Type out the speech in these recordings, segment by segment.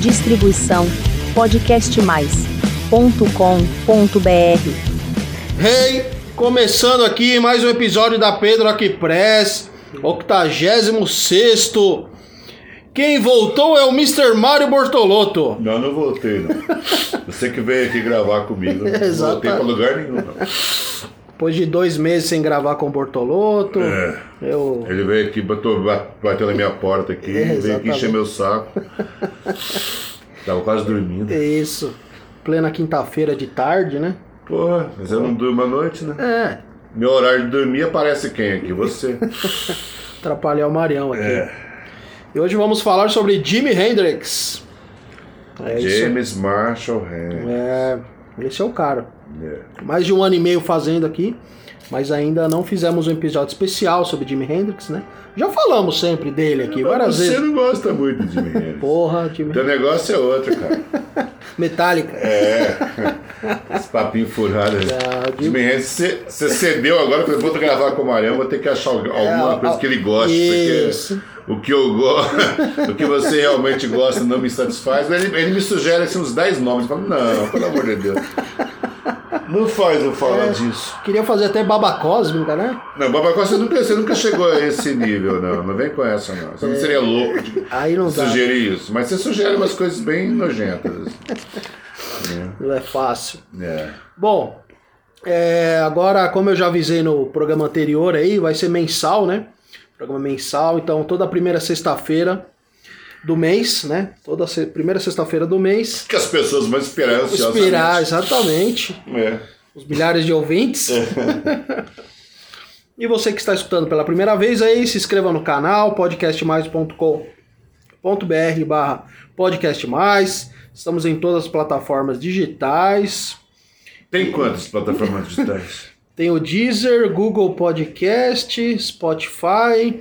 Distribuição podcastmais.com.br. Hey, começando aqui mais um episódio da Pedro Aqui Press, 86 Quem voltou é o Mr. Mário Bortolotto. Não, não voltei, não. Você que veio aqui gravar comigo. Não voltei pra lugar nenhum, não. Depois de dois meses sem gravar com o Bortolotto, É. eu. Ele veio aqui, bateu, bateu na minha porta aqui, É, veio aqui encher meu saco. Tava quase dormindo. Isso. Plena quinta-feira de tarde, né? Porra, mas eu não durmo à noite, né? É. Meu horário de dormir aparece quem aqui? Você. Atrapalhar o Marião aqui. É. E hoje vamos falar sobre Jimi Hendrix. É isso. James Marshall Hand. É, esse é o cara. É. Mais de um ano e meio fazendo aqui, mas ainda não fizemos um episódio especial sobre Jimi Hendrix, né? Já falamos sempre dele aqui, várias Você vezes. não gosta muito de Jimi Hendrix. Porra, Jimi Teu negócio é outro, cara. Metallica. É. Esse papinho furado. Ah, o Jimi Hendrix, você você cedeu agora, eu vou gravar com o Marião, vou ter que achar alguma É, coisa que ele goste, isso. porque o que eu gosto, o que você realmente gosta não me satisfaz. Ele, ele me sugere assim, uns 10 nomes, eu falo, não, pelo amor de Deus. Não faz eu falar É. disso. Queria fazer até baba cósmica, né? Não, Babacó, você nunca, você nunca chegou a esse nível, não. Não vem com essa, não. Você não seria louco de Aí não dá. sugerir isso. Mas você sugere umas coisas bem nojentas. Não é fácil. É. Bom, é, agora, como eu já avisei no programa anterior aí, vai ser mensal, né? Programa mensal, então toda primeira sexta-feira do mês, né? Toda se- primeira sexta-feira do mês. Que as pessoas vão esperar ansiosamente. Inspirar, exatamente. É. Os milhares de ouvintes. e você que está escutando pela primeira vez aí, se inscreva no canal podcastmais.com.br barra podcastmais. Estamos em todas as plataformas digitais. Tem quantas plataformas digitais? Tem o Deezer, Google Podcast, Spotify.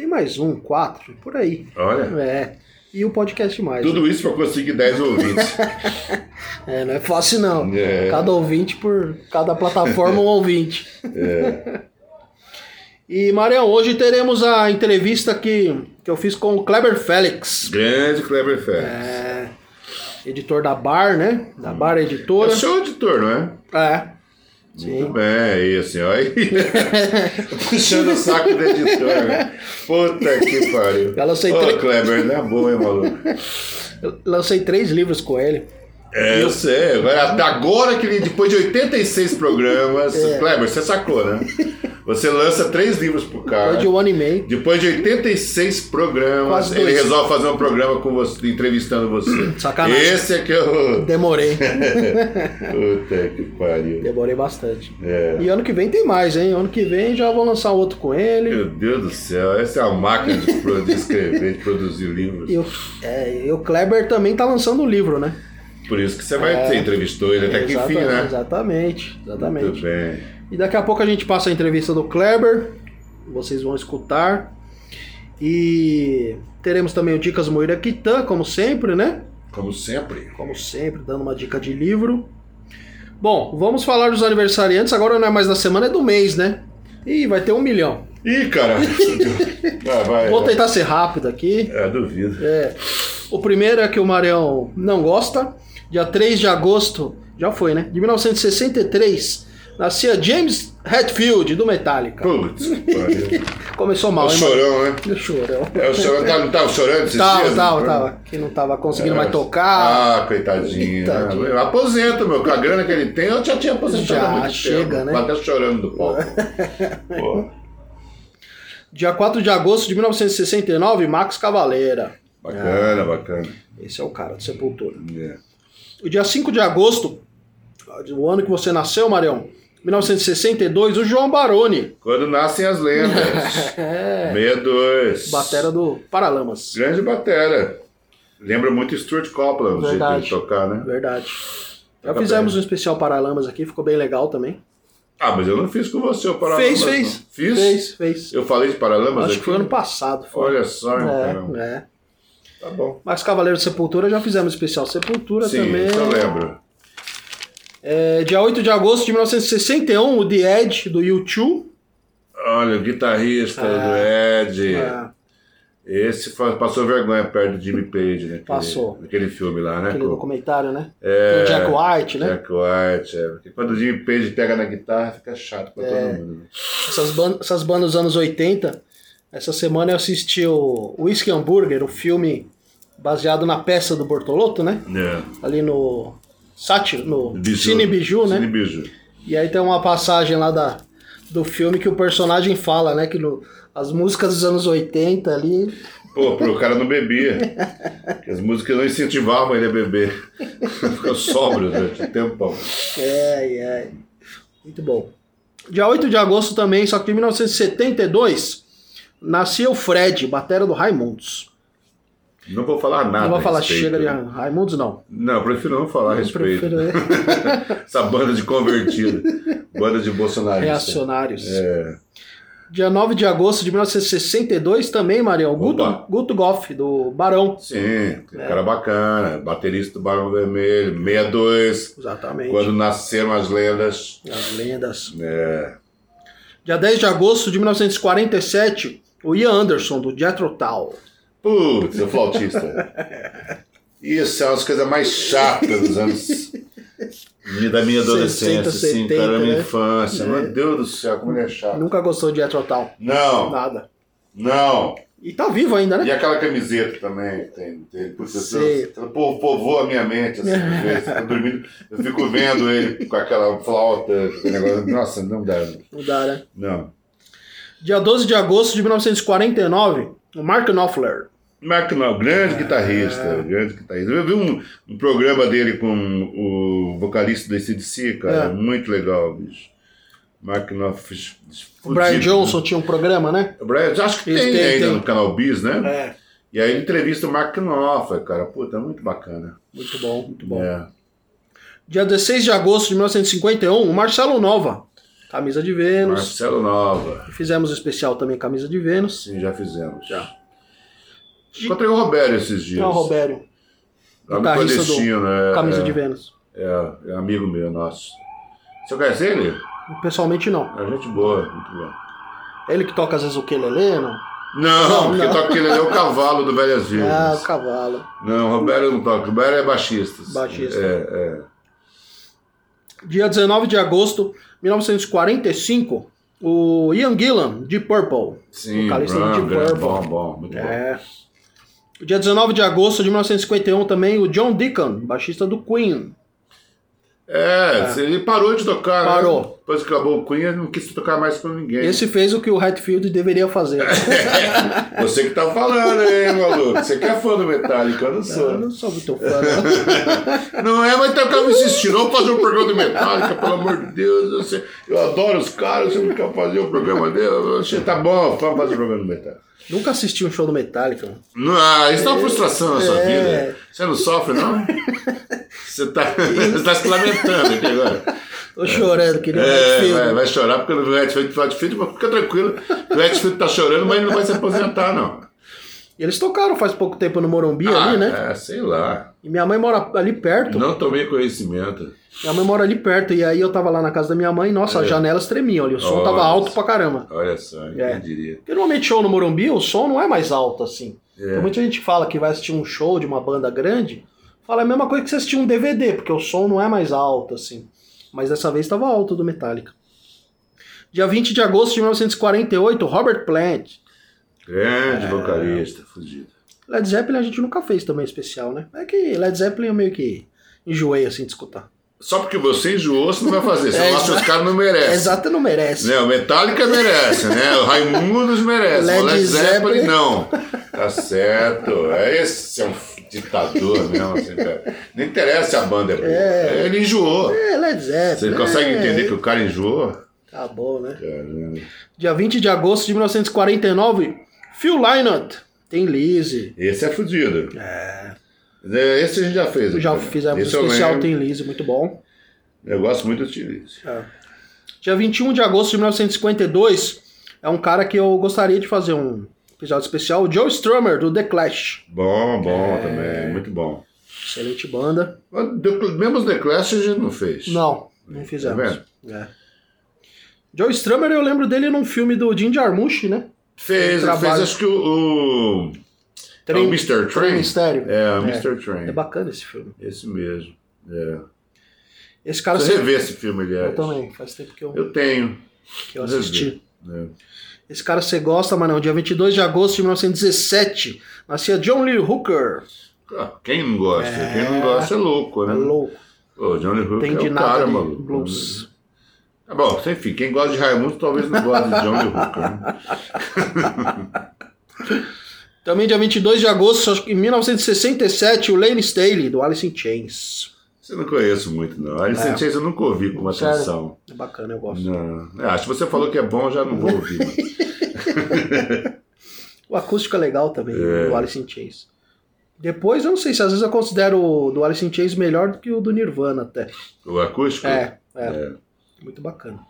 Tem mais um, quatro, por aí. Olha. É. E o Podcast Mais. Tudo isso para conseguir 10 ouvintes. É, não é fácil não. É. Cada ouvinte por cada plataforma um ouvinte. É. E Marião, hoje teremos a entrevista que, que eu fiz com o Kleber Félix, Grande Kleber Félix. é, editor da Bar, né? Da Bar É Editora. o seu editor, não é? É. Muito Sim. bem, aí assim, ó. Puxando o saco do editor, né? Puta que pariu. Já lancei Ô, três- Kleber, não é boa, hein, maluco? Eu lancei três livros com ele. É, eu sei. Agora, até agora que ele, depois de 86 programas, É. Kleber, você sacou, né? Você lança três livros pro cara. Depois de um ano e meio. Depois de 86 programas, ele resolve fazer um programa com você, entrevistando você. Sacanagem. Esse é que eu. Demorei. Puta que pariu. Demorei bastante. É. E ano que vem tem mais, hein? Ano que vem já vou lançar outro com ele. Meu Deus do céu, essa é uma máquina de, de escrever, de produzir livros. E o, é, e o Kleber também tá lançando um livro, né? Por isso que você vai É. você entrevistou ele até que enfim, né? Exatamente, exatamente. Muito bem. E daqui a pouco a gente passa a entrevista do Kleber, vocês vão escutar. E teremos também o Dicas Moira Quitã, como sempre, né? Como sempre. Como sempre, dando uma dica de livro. Bom, vamos falar dos aniversariantes, agora não é mais da semana, é do mês, né? Ih, vai ter um milhão. Ih, cara. ah, vai. Vou vai. tentar ser rápido aqui. É, duvido. É, o primeiro é que o Marião não gosta. Dia 3 de agosto, já foi, né? De 1963, nascia James Hetfield, do Metallica. Putz. Começou É mal, o hein, chorão, né? mano? Chorão. É o chorão, tá, não tava chorando esses Tava, dias? tava, tava. Que não tava conseguindo É. mais tocar. Ah, coitadinho. Coitadinho. Eu aposento, meu. Com a grana que ele tem, eu já tinha aposentado Já, há muito chega, tempo. né? Até chorando do palco. Dia 4 de agosto de 1969, Max Cavaleira. bacana, bacana. Esse é o cara do Sepultura. É. O dia 5 de agosto, o ano que você nasceu, Marião, 1962, o João Baroni. Quando nascem as lendas. É. 62. Batera do Paralamas. Grande batera. Lembra muito Stuart Copeland, o jeito de tocar, né? Verdade. Já fizemos bem. um especial Paralamas aqui, ficou bem legal também. Ah, mas eu não fiz com você o Paralamas. fez, fez. não. Fiz? Fez, fez. Eu falei de Paralamas Acho aqui? que foi ano passado. Foi. Olha só, então. É, é. Tá bom. Mas Cavaleiro de Sepultura já fizemos especial Sepultura Sim, também. isso eu lembro. É, dia 8 de agosto de 1961, o The Edge, do U2. Olha, o guitarrista do Ed. É, Esse passou vergonha perto do Jimmy Page, né? Passou. Aquele filme lá, né? Aquele pô? documentário, né? É, O Jack White, né? Jack White, é. Porque quando o Jimmy Page pega na guitarra, fica chato pra É. todo mundo. né? Essas, ban essas bandas dos anos 80. Essa semana eu assisti o Whiskey Hamburger, o filme baseado na peça do Bortolotto, né? É. Ali no Sátiro, no Biju. Cine Biju, né? Cine Biju. E aí tem uma passagem lá da, do filme que o personagem fala, né? Que no- as músicas dos anos 80 ali. Pô, pro cara não bebia. As músicas não incentivavam ele a beber. Ficou sóbrio durante um tempão. É, é. Muito bom. Dia 8 de agosto também, só que em 1972, nascia o Fred, batera do Raimundos. Não vou falar nada. não vou falar chega de Raimundos, não. Não, eu prefiro não falar a respeito. prefiro? Essa banda de convertido. banda de bolsonaristas. Reacionários. É. Dia 9 de agosto de 1962 também, Marião. Guto. Guto Goff, do Barão. Sim, É. cara bacana. Baterista do Barão Vermelho, 62. Exatamente. Quando nasceram as lendas. As lendas. É. Dia 10 de agosto de 1947, o Ian Anderson, do Jethro Tull. Putz, o flautista. Isso é uma das coisas mais chatas dos anos. Da minha adolescência, 60, assim, 70, cara, da minha né? infância. É. Meu Deus do céu, como ele é chato. Nunca gostou de Jethro Tull. Não, Nada. não. E tá vivo ainda, né? E aquela camiseta também, tem, tem putz, Sei. ela po- povoa a minha mente, assim, eu tô dormindo, eu fico vendo ele com aquela flauta, negócio, nossa, não dá, Não dá, né? não. Dia 12 de agosto de 1949, o Mark Knopfler. Mark Knopfler, grande guitarrista, É. grande guitarrista. Eu vi um, um programa dele com o vocalista do ACDC, cara, É. muito legal, bicho. Mark Knopfler. O Brian. Johnson tinha um programa, né? O Brian, acho que Eles tem, têm, ainda tem. no canal Bis, né? É. E aí ele entrevista o Mark Knopfler, cara. Puta, muito bacana. Muito bom, muito bom. É. Dia 16 de agosto de 1951, o Marcelo Nova. Camisa de Vênus. Marcelo Nova. Fizemos um especial também, Camisa de Vênus. Sim, já fizemos. Já. Encontrei o Roberto esses dias. É o Robério, guitarrista do clandestino, né? Camisa é, de Vênus. É, é amigo meu, nosso. Você conhece ele? Pessoalmente não. É gente boa, muito boa. Ele que toca às vezes o quelele, não? Não, Não, porque não. toca aquele ali é o cavalo do Velhas Virgens. Ah, o cavalo. Não, o Roberto não toca. O Roberto é baixista. Baixista. É, é. Dia 19 de agosto de 1945, o Ian Gillan, de Purple. Sim, vocalista bom, grande, Purple. bom, bom, muito bom. É. Dia 19 de agosto de 1951 também, o John Deacon, baixista do Queen. É, ele parou de tocar. né? Depois que acabou o Queen, ele não quis tocar mais com ninguém. Esse fez o que o Hatfield deveria fazer. Você que tá falando, hein, maluco? Você que é fã do Metallica, eu não Eu sou. não sou muito fã, não. Não é, mas tem que me insistindo. Vamos fazer um programa do Metallica, pelo amor de Deus. Eu, sei- eu adoro os caras, você não quer fazer o programa dele? Eu achei, tá bom, vamos fazer o programa do Metallica. Nunca assisti um show do Metallica. Não, ah, isso é uma frustração na sua É. vida. Você não sofre, não? Você tá, você tá se lamentando aqui agora. Tô chorando, querido É, Hatfield. vai, vai chorar porque o Redfield o Redfield, mas fica tranquilo. O Redfield tá chorando, mas ele não vai se aposentar, não. Eles tocaram faz pouco tempo no Morumbi Ah, ali, né? É, sei lá. E minha mãe mora ali perto. Não tomei conhecimento. Minha mãe mora ali perto. E aí eu tava lá na casa da minha mãe, nossa, É. as janelas tremiam ali. O som Olha tava alto pra caramba. Olha só, É. quem diria. Porque normalmente show no Morumbi, o som não é mais alto assim. É. Então, muita gente fala que vai assistir um show de uma banda grande, fala a mesma coisa que você assistir um DVD, porque o som não é mais alto assim. Mas dessa vez estava alto do Metallica. Dia 20 de agosto de 1948, Robert Plant. Grande É. vocalista, fudido. Led Zeppelin a gente nunca fez também especial, né? É que Led Zeppelin eu meio que enjoei assim de escutar. Só porque você enjoou, você não vai fazer. Você É, acha que os caras não merecem. Exato, não merece. Né? O Metallica merece, né? O Raimundos merece. Led o Led Zeppelin, Zeppelin. não. Tá certo. É esse é um ditador mesmo. Assim. Não interessa se a banda é boa. É. Ele enjoou. É, Led Zeppelin. Você consegue é, entender que o cara enjoou? Tá bom, né? Caramba. Dia 20 de agosto de 1949, Phil Lynott. Tem Lizzy. Esse é fudido. É. É, Esse a gente já fez. Já né? fizemos Esse eu especial. Tem Lizzy, muito bom. Eu gosto muito do Chiliz. É. Dia 21 de agosto de 1952, é um cara que eu gostaria de fazer um episódio especial, o Joe Strummer, do The Clash. Bom, bom É. também. Muito bom. Excelente banda. Mesmo The Clash a gente não fez. Não, não fizemos. Tá É. Joe Strummer, eu lembro dele num filme do Jim Jarmusch, né? Fez, fez acho que o, o- É o Mr. Train? Mistério. É, o Mr. Train. É bacana esse filme. Esse mesmo. É. Esse cara Você se- rever esse filme, aliás. Eu também, faz tempo que eu, Eu tenho. que eu assisti. É. Esse cara você gosta, mas não. Dia 22 de agosto de 1917, nascia John Lee Hooker. Ah, Quem não gosta? Quem não gosta é louco, É né? louco. Ô, Johnny Hooker Tem é de o nada cara, maluco. blues. Tá bom, enfim, quem gosta de Raimundo talvez não goste de Johnny Hooker. né? Também dia 22 de agosto de 1967, o Lane Staley, do Alice in Chains. Você não conheço muito, não. Alice É. in Chains eu nunca ouvi com atenção. É bacana, eu gosto. Não. É, acho que você falou que é bom, eu já não vou ouvir. O acústico é legal também, É. do Alice in Chains. Depois, eu não sei se às vezes eu considero o do Alice in Chains melhor do que o do Nirvana até. O acústico? É, é. É. Muito bacana.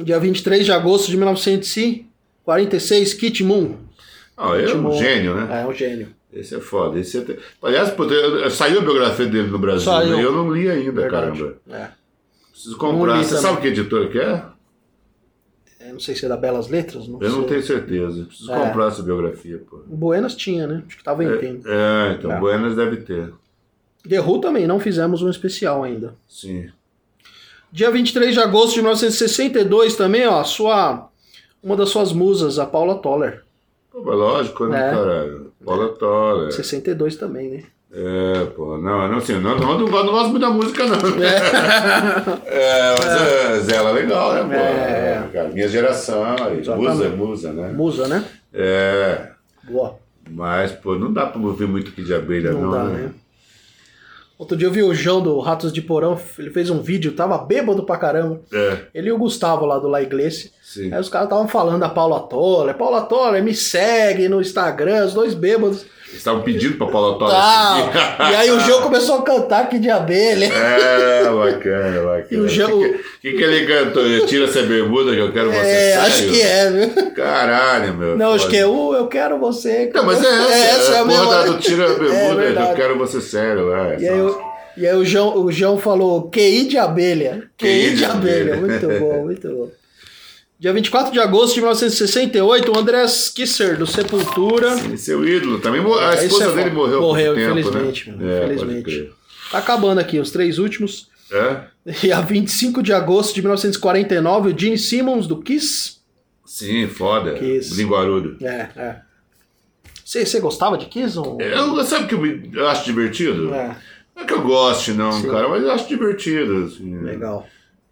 Dia 23 de agosto de 1946, Kit Moon. Ah, é um gênio, né? É, um gênio. Esse é foda. Esse é... Aliás, eu- saiu a biografia dele no Brasil, Saiu. né? eu não li ainda, Verdade. caramba. É. Preciso comprar. Não Você também. sabe que editor que é? Eu não sei se é da Belas Letras. Não Eu não sei. tenho certeza. Preciso É. comprar essa biografia, pô. O Buenas tinha, né? Acho que tava vendendo. É, então, É. Buenas deve ter. The Who também, não fizemos um especial ainda. Sim. Dia 23 de agosto de 1962 também, ó, sua... Uma das suas musas, a Paula Toller. Pô, lógico, né, É. caralho? Toller. 62 também, né? É, pô, não, não, assim, não, não, não, gosto- não gosto muito da música, não. É, mas é, ela é legal, né, pô? É. Cara, minha geração, musa, musa, né? Musa, né? É, Boa. mas, pô, não dá pra ouvir muito aqui de abelha, não, Não dá, né? né? Outro dia eu vi o João do Ratos de Porão, ele fez um vídeo, tava bêbado pra caramba. É, Ele e o Gustavo lá do La Iglesia. sim. Aí os caras estavam falando da Paula Toller. Paula Toller, me segue no Instagram, os dois bêbados. Eles estavam pedindo pra Paula Toller Tal. seguir. E aí o João começou a cantar que de abelha. É, bacana, bacana. E o Jean- que, que, que ele cantou? Tira essa bermuda que eu quero você É, sério? acho que é, viu? Caralho, meu. Não, acho foda. que é o Eu Quero Você. Não, mas é essa, é, é a porra mesma. do tira a É bermuda, verdade. eu quero você sério, é. E aí, o- e aí o, João, o João falou QI de abelha. QI de abelha. Muito bom, muito bom. Dia 24 de agosto de 1968, o Andrés Kisser, do Sepultura. Esse seu ídolo também. A Esse esposa é dele morreu Morreu, tempo, infelizmente, né? meu, É, infelizmente. Tá acabando aqui, os três últimos. É? E a 25 de agosto de 1949, o Gene Simmons, do Kiss. Sim, foda. Kiss. Linguarudo. É, é. Você você gostava de Kiss? Ou... Eu, sabe o que eu, me- eu acho divertido? É, Não é que eu goste, não, Sim. cara, mas eu acho divertido. Assim, legal.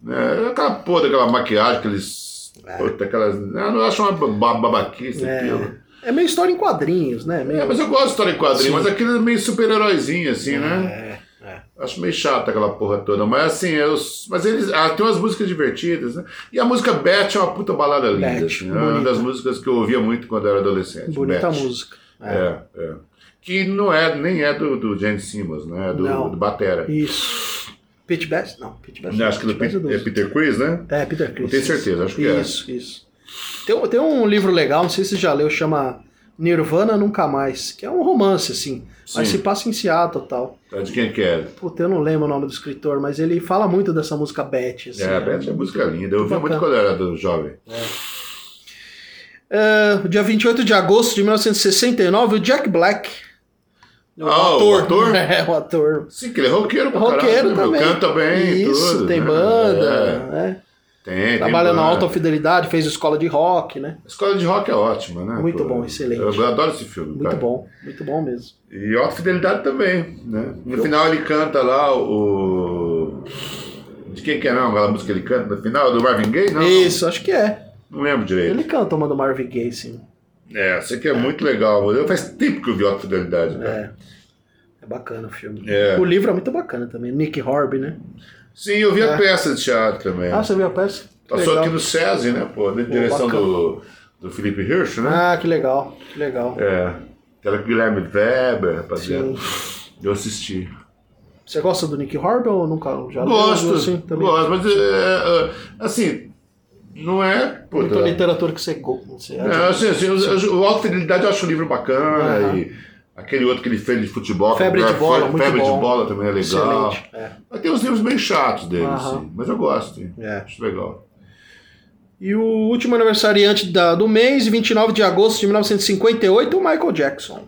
É, aquela porra daquela maquiagem, aqueles. Puta, aquelas. Eu não acho uma ba- babaquice aquilo. É, é meio história em quadrinhos, né? Meio... É, mas eu gosto de história em quadrinho, Sim. mas aquele é meio super-heróizinho, assim, né? É, é. Acho meio chato aquela porra toda. Mas assim, eu, mas eles. Ah, tem umas músicas divertidas, né? E a música Beth é uma puta balada linda. Beth, assim, é uma das músicas que eu ouvia muito quando era adolescente. Bonita Beth. música. É. É, é. Que não é, nem é do, do Gene Simmons, né? É do, Não. do Batera. Isso. Pete Best? Não, Pete Best. Acho que do Pete Best Peter, é Peter Chris, né? É, Peter Chris. Não tenho certeza, acho que é. Isso, isso. Tem, um- tem um livro legal, não sei se você já leu, chama Nirvana Nunca Mais, que é um romance, assim. Mas Sim. se passa em Seattle e tal. É de quem que é? Puta, eu não lembro o nome do escritor, mas ele fala muito dessa música Beth. Assim, É, a Beth é música linda. Eu ouvia muito quando era do jovem. É, dia 28 de agosto de 1969, o Jack Black. O Ah, o ator? É, o ator. Sim, que ele é roqueiro pra Roqueiro caralho, né, também. Canta bem, Isso, tudo. tem né? banda, É. né? Tem, Trabalha tem na alta fidelidade, fez escola de rock, né? A escola de rock é ótima, né? Muito pô? bom, excelente. Eu adoro esse filme. Muito cara. bom, muito bom mesmo. E alta fidelidade também, né? No final ele canta lá o. De quem que é não? Aquela música que ele canta no final? Do Marvin Gaye? Não, Isso, acho que é. Não, não lembro direito. Ele canta uma do Marvin Gaye, sim. É, sei que é muito legal. Eu faz tempo que eu vi alta fidelidade, cara. É. É bacana o filme. É. O livro é muito bacana também. Nick Horby, né? Sim, eu vi a É. peça de teatro também. Ah, você viu a peça? Passou legal. aqui no SESI, né, pô? Na direção bacana. do, do Felipe Hirsch, né? Ah, que legal, que legal. É. Aquela Guilherme Weber, rapaziada. Eu assisti. Você gosta do Nick Horby ou nunca já leu? Gosto, assim, também? gosto, mas é, é, assim, não é. Puta, Muita literatura que você. Você é, assim, assim, o, o Alta Fidelidade eu acho um livro bacana Aham. e aquele outro que ele fez de futebol. Febre de é bola, Fe- muito Febre bom. de bola também é legal. Excelente. É. Mas tem uns livros meio chatos dele, Aham. assim, mas eu gosto, hein? É. acho legal. E o último aniversariante da, do mês, 29 de agosto de 1958, o Michael Jackson.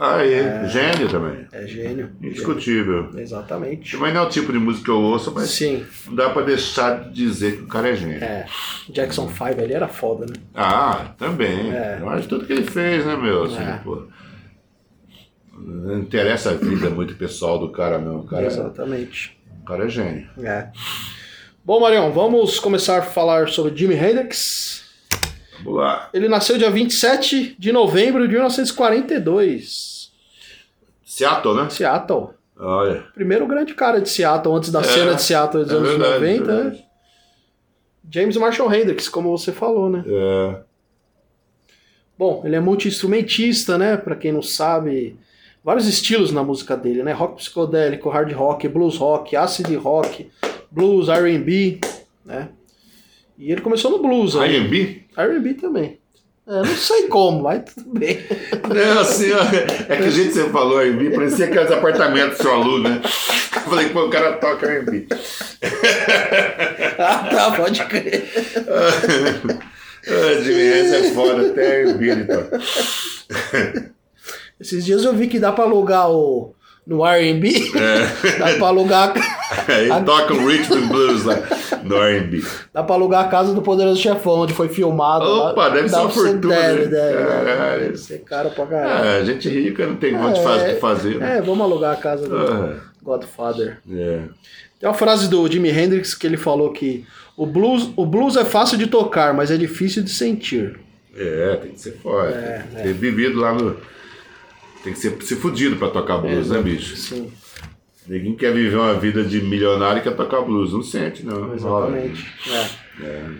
Ah, é. Gênio também. É gênio. Indiscutível. Gênio. Exatamente. Mas não é o tipo de música que eu ouço, mas Sim. não dá pra deixar de dizer que o cara é gênio. É. Jackson 5 ali era foda, né? Ah, também. É. Acho tudo que ele fez, né, meu? Assim, É. pô. Não interessa a vida muito pessoal do cara, não. O cara, Exatamente. o cara é gênio. É. Bom, Marião, vamos começar a falar sobre Jimi Hendrix. Vamos lá. Ele nasceu dia 27 de novembro de 1942. Seattle, né? Seattle. Olha. Primeiro grande cara de Seattle, antes da É, cena de Seattle dos é anos verdade, 90. verdade. né? James Marshall Hendrix, como você falou, né? É. Bom, ele é multi-instrumentista, né? Pra quem não sabe, vários estilos na música dele, né? Rock psicodélico, hard rock, blues rock, acid rock, blues, R&B, né? E ele começou no blues, né? R&B? R&B também. É, não sei como, mas tudo bem. Não, assim, ó, é que o jeito que você falou R&B parecia aqueles apartamentos do seu aluno, né? Eu falei, pô, o cara toca R&B. ah, tá, pode crer. Ah, Jimmy é foda, até R&B ele toca. Esses dias eu vi que dá pra alugar o... No R&B, É. dá pra alugar... Ele toca o Richmond Blues lá no R&B. Dá pra alugar a casa do Poderoso Chefão, onde foi filmado. Opa, Dá- deve ser uma fortuna, Deve, né? deve, deve. Caralho. Deve ser caro pra caralho. Ah, gente rica não tem muito fácil de fazer. né? É, vamos alugar a casa do Ah, Godfather. é. Tem uma frase do Jimi Hendrix que ele falou que o blues, o blues é fácil de tocar, mas é difícil de sentir. É, tem que ser forte. É, tem que ter vivido lá no. Tem que ser, ser fudido pra tocar blues, né, bicho? Sim, Ninguém quer viver uma vida de milionário e quer tocar blues. Não sente, não. exatamente. É.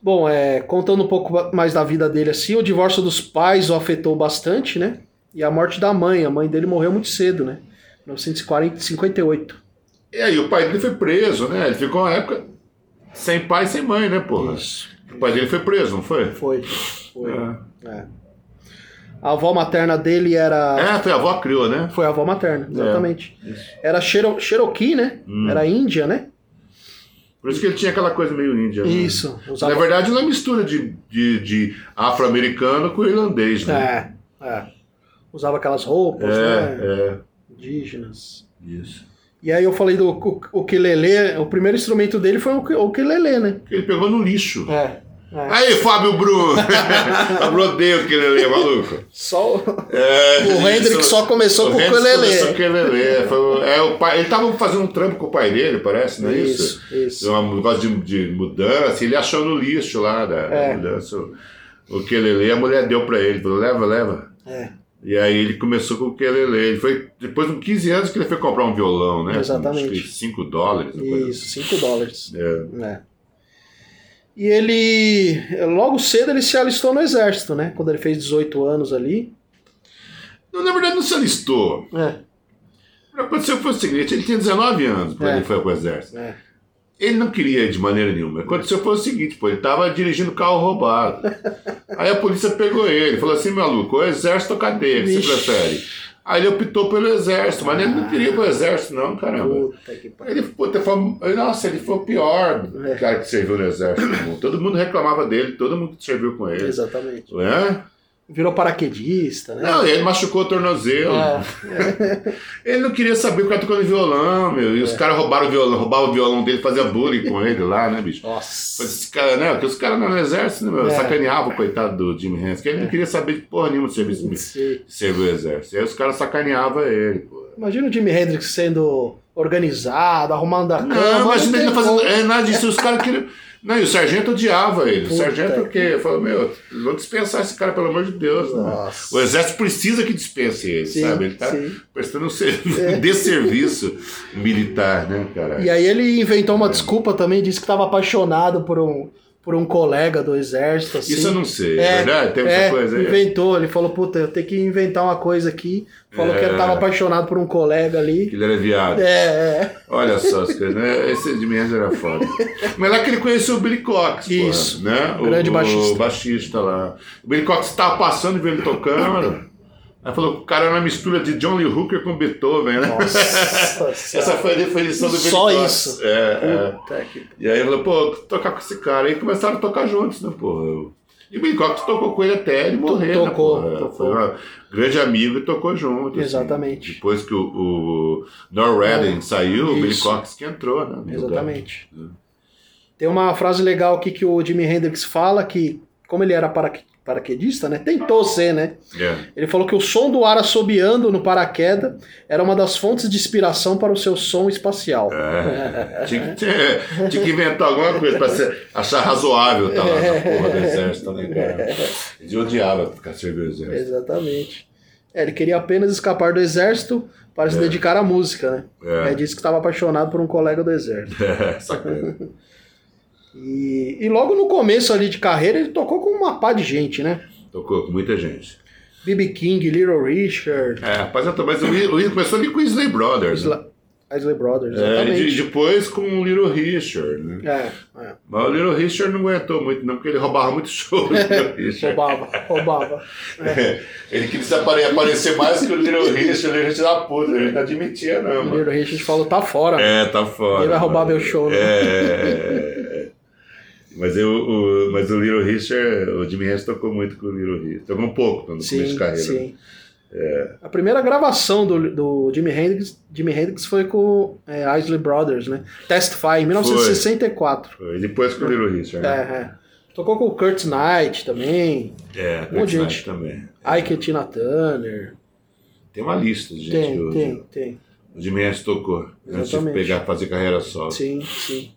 Bom, é, contando um pouco mais da vida dele assim, o divórcio dos pais o afetou bastante, né? E a morte da mãe. A mãe dele morreu muito cedo, né? 1958. E aí, o pai dele foi preso, né? Ele ficou uma época sem pai e sem mãe, né, porra? Isso. O pai dele foi preso, não foi? Foi. Foi. É, É. A avó materna dele era. É, foi a avó criou, né? Foi a avó materna, exatamente. isso. Era Chero- Cherokee, né? Hum. Era Índia, né? Por isso que ele tinha aquela coisa meio índia. né? Isso. Na Usava... verdade, é uma mistura de, de, de afro-americano com irlandês, né? É, é. Usava aquelas roupas, né? é. Indígenas. Isso. E aí eu falei do ukulele, o primeiro instrumento dele foi o ukulele, né? Ele pegou no lixo. É. é. Aí, Fábio Bruno! Fábio odeia o que ele é maluco. Só o- É, O Hendrix só começou com o começou com o. Foi o- é, o pai, ele tava fazendo um trampo com o pai dele, parece, não é isso? Isso, isso. Um negócio de, de mudança, ele achou no lixo lá da, É. mudança. O ukulele, a mulher deu pra ele, falou, leva, leva. É, E aí ele começou com o ukulele. Ele foi, depois de 15 anos que ele foi comprar um violão, né? Exatamente. 5 dólares. isso, 5 dólares. assim. É. É. E ele, logo cedo, ele se alistou no exército, né? Quando ele fez 18 anos ali. Não, na verdade, não se alistou. É, O que aconteceu foi o seguinte: ele tinha 19 anos quando É. ele foi pro exército. é. Ele não queria de maneira nenhuma. O que aconteceu foi o seguinte: pô, ele tava dirigindo carro roubado. Aí a polícia pegou ele, falou assim: maluco, o exército ou cadeia, o que você prefere? Aí ele optou pelo exército, mas ele não queria ir pro exército, não, caramba. Puta que pariu. Ele, puta, foi, nossa, ele foi o pior É. cara que serviu no exército. Todo mundo reclamava dele, todo mundo serviu com ele. Exatamente. Não é? Virou paraquedista, né? Não, ele machucou o tornozelo. É. Ele não queria saber cara tocando violão, meu. E os caras roubaram o violão, roubavam o violão dele, fazia bullying com ele lá, né, bicho? Nossa. Esse cara, né? Porque os caras no exército, né, meu? É. Sacaneavam o coitado do Jimmy Hendrix, que ele não queria saber de porra nenhuma de serviço de servir o exército. E aí os caras sacaneavam ele, pô. Imagina o Jimi Hendrix sendo organizado, arrumando a cama. Não, imagina ele não fazendo. É nada disso, os caras queriam. Não, e o sargento odiava ele. Puta o sargento o quê? que- Falou, meu, vou dispensar esse cara, pelo amor de Deus. Né? O exército precisa que dispense ele, Sim, sabe? Ele tá sim. É. prestando um ser... desserviço militar, né, cara? E aí ele inventou uma desculpa também, disse que estava apaixonado por um, por um colega do exército. Assim. Isso eu não sei, é, verdade? Teve é, essa coisa aí? inventou, ele falou, puta, eu tenho que inventar uma coisa aqui. Falou que ele É. tava apaixonado por um colega Que ali. ele era viado. É, é. Olha só as coisas, né? Esse de Mendes era foda. Mas lá que ele conheceu o Billy Cox, porra, Isso. né? Grande o, baixista. O baixista lá. O Billy Cox estava passando e viu ele tocando. Aí falou que o cara era uma mistura de John Lee Hooker com Beethoven, né? Nossa Essa foi a definição do Só isso. É, é. Que- E aí ele falou, pô, tocar com esse cara. Aí começaram a tocar juntos, né, pô? E o Billy Cox tocou com ele até ele morrer, tocou, né, tocou. Foi um grande amigo e tocou junto. assim. Exatamente. Depois que o, o Nor Redding saiu, o Billy Isso. Cox que entrou, né? no lugar. Exatamente. Tem uma frase legal aqui que o Jimi Hendrix fala que, como ele era paraque- paraquedista, né? Tentou ser, né? É. Ele falou que o som do ar assobiando no paraquedas era uma das fontes de inspiração para o seu som espacial. É. Tinha, que, tinha, tinha que inventar alguma coisa ser, achar razoável estar lá na porra do exército, né, cara? Ele odiava ficar servindo o exército. Exatamente. É, ele queria apenas escapar do exército para se dedicar à música, né? É. É. disse que estava apaixonado por um colega do exército. É, sacana. E, e logo no começo ali de carreira ele tocou com uma pá de gente, né? Tocou com muita gente. B.B. King, Little Richard, É, rapaz, mas o Will começou ali com o Isley Brothers. Né? Isla... Isley Brothers, É, e exatamente. de- depois com o Little Richard, né? É, é. Mas o Little Richard não aguentou muito, não, porque ele roubava muito show. Roubava, roubava. É, Ele queria apare- aparecer mais que o Little Richard, o Little Richard da puta, ele não admitia, não, O. Little Richard falou, tá fora. É, tá fora. Ele vai roubar meu show, né? É. Mas, eu, o, mas o Little Richard, o Jimmy Hendrix tocou muito com o Little Richard. Tocou um pouco no começo sim, de carreira. sim. A primeira gravação do, do Jimi Hendrix, Jimi Hendrix foi com é, Isley Brothers, né? Testify, em 1964. Foi depois com o Little Richard. É, Né? é. Tocou com o Kurt Knight também, É, Um Kurt gente. também. Ike e Tina Turner. Tem uma lista de gente Tem, o, tem, tem. o Jimmy Hendrix tocou antes de Exatamente. pegar, fazer carreira solo. Sim, sim.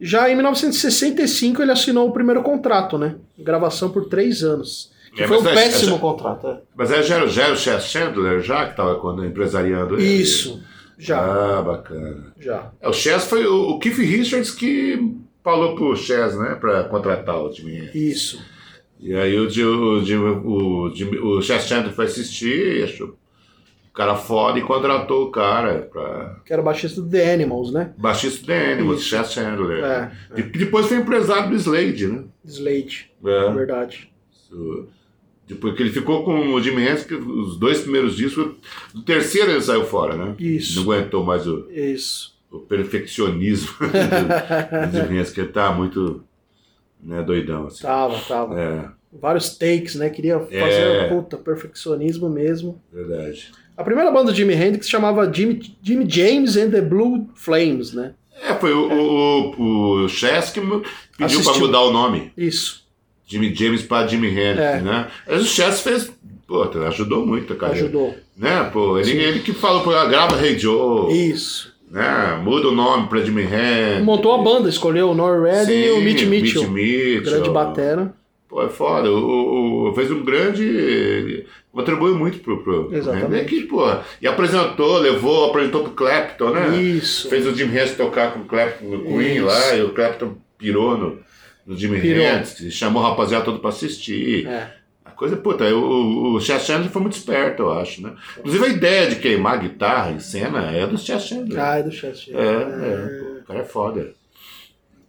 Já em 1965 ele assinou o primeiro contrato, né? Gravação por três anos. Que É, foi um é- péssimo é- contrato. é. Mas é, já era, o Chess Chandler já que estava empresariando ele? Isso, já, Ah, bacana. já. É, o Chess foi o, o Keith Richards que falou pro Chess, né, pra contratar o Jimmy. Isso. E aí o, o, o, Jimmy- o Chess Chandler foi assistir, achou o cara foda e contratou o cara pra Que era o baixista do The Animals, né? baixista do Animals, Isso. Chess Chandler. É, E depois foi empresário do Slade, né? Slade, É. verdade. O- Depois que ele ficou com o Hendrix, que os dois primeiros discos, no terceiro ele saiu fora, né? Isso. Não aguentou mais o, Isso. o perfeccionismo do, do Hendrix, que ele tá muito né, doidão, assim. Tava, tava. É, Vários takes, né? Queria fazer, É. puta, perfeccionismo mesmo. verdade. A primeira banda do Jimi Hendrix chamava Jimmy, Jimmy James and the Blue Flames, né? É, foi o, o, o, o Chess que pediu pra Assistiu. mudar o nome. Isso, Jimmy James pra Jimmy Hendrix, É. né? Mas o Chess fez, pô, ajudou muito a carreira. ajudou. Né, pô, ele, Sim. ele que falou, pô, grava Hey Joe, Isso. né? Muda o nome pra Jimmy Hendrix. Montou a banda, escolheu o Nor Redding e o Mitch Mitchell. Mitchell. Grande batera. Pô, é foda. O- o- fez um grande. Contribuiu muito pro. pro Exatamente. Que, pô, e apresentou, levou, apresentou pro Clapton, né? Isso. Fez o Jim Hendrix tocar com o Clapton no Queen Isso. lá, e o Clapton pirou no, no. Hendrix, e chamou o rapaziada todo pra assistir. É. A coisa, puta, o, o, o Chess Chandler foi muito esperto, eu acho, né? Inclusive a ideia de queimar guitarra em cena é do Chess Chandler. Ah, é do Chester. é, é, pô, o cara é foda.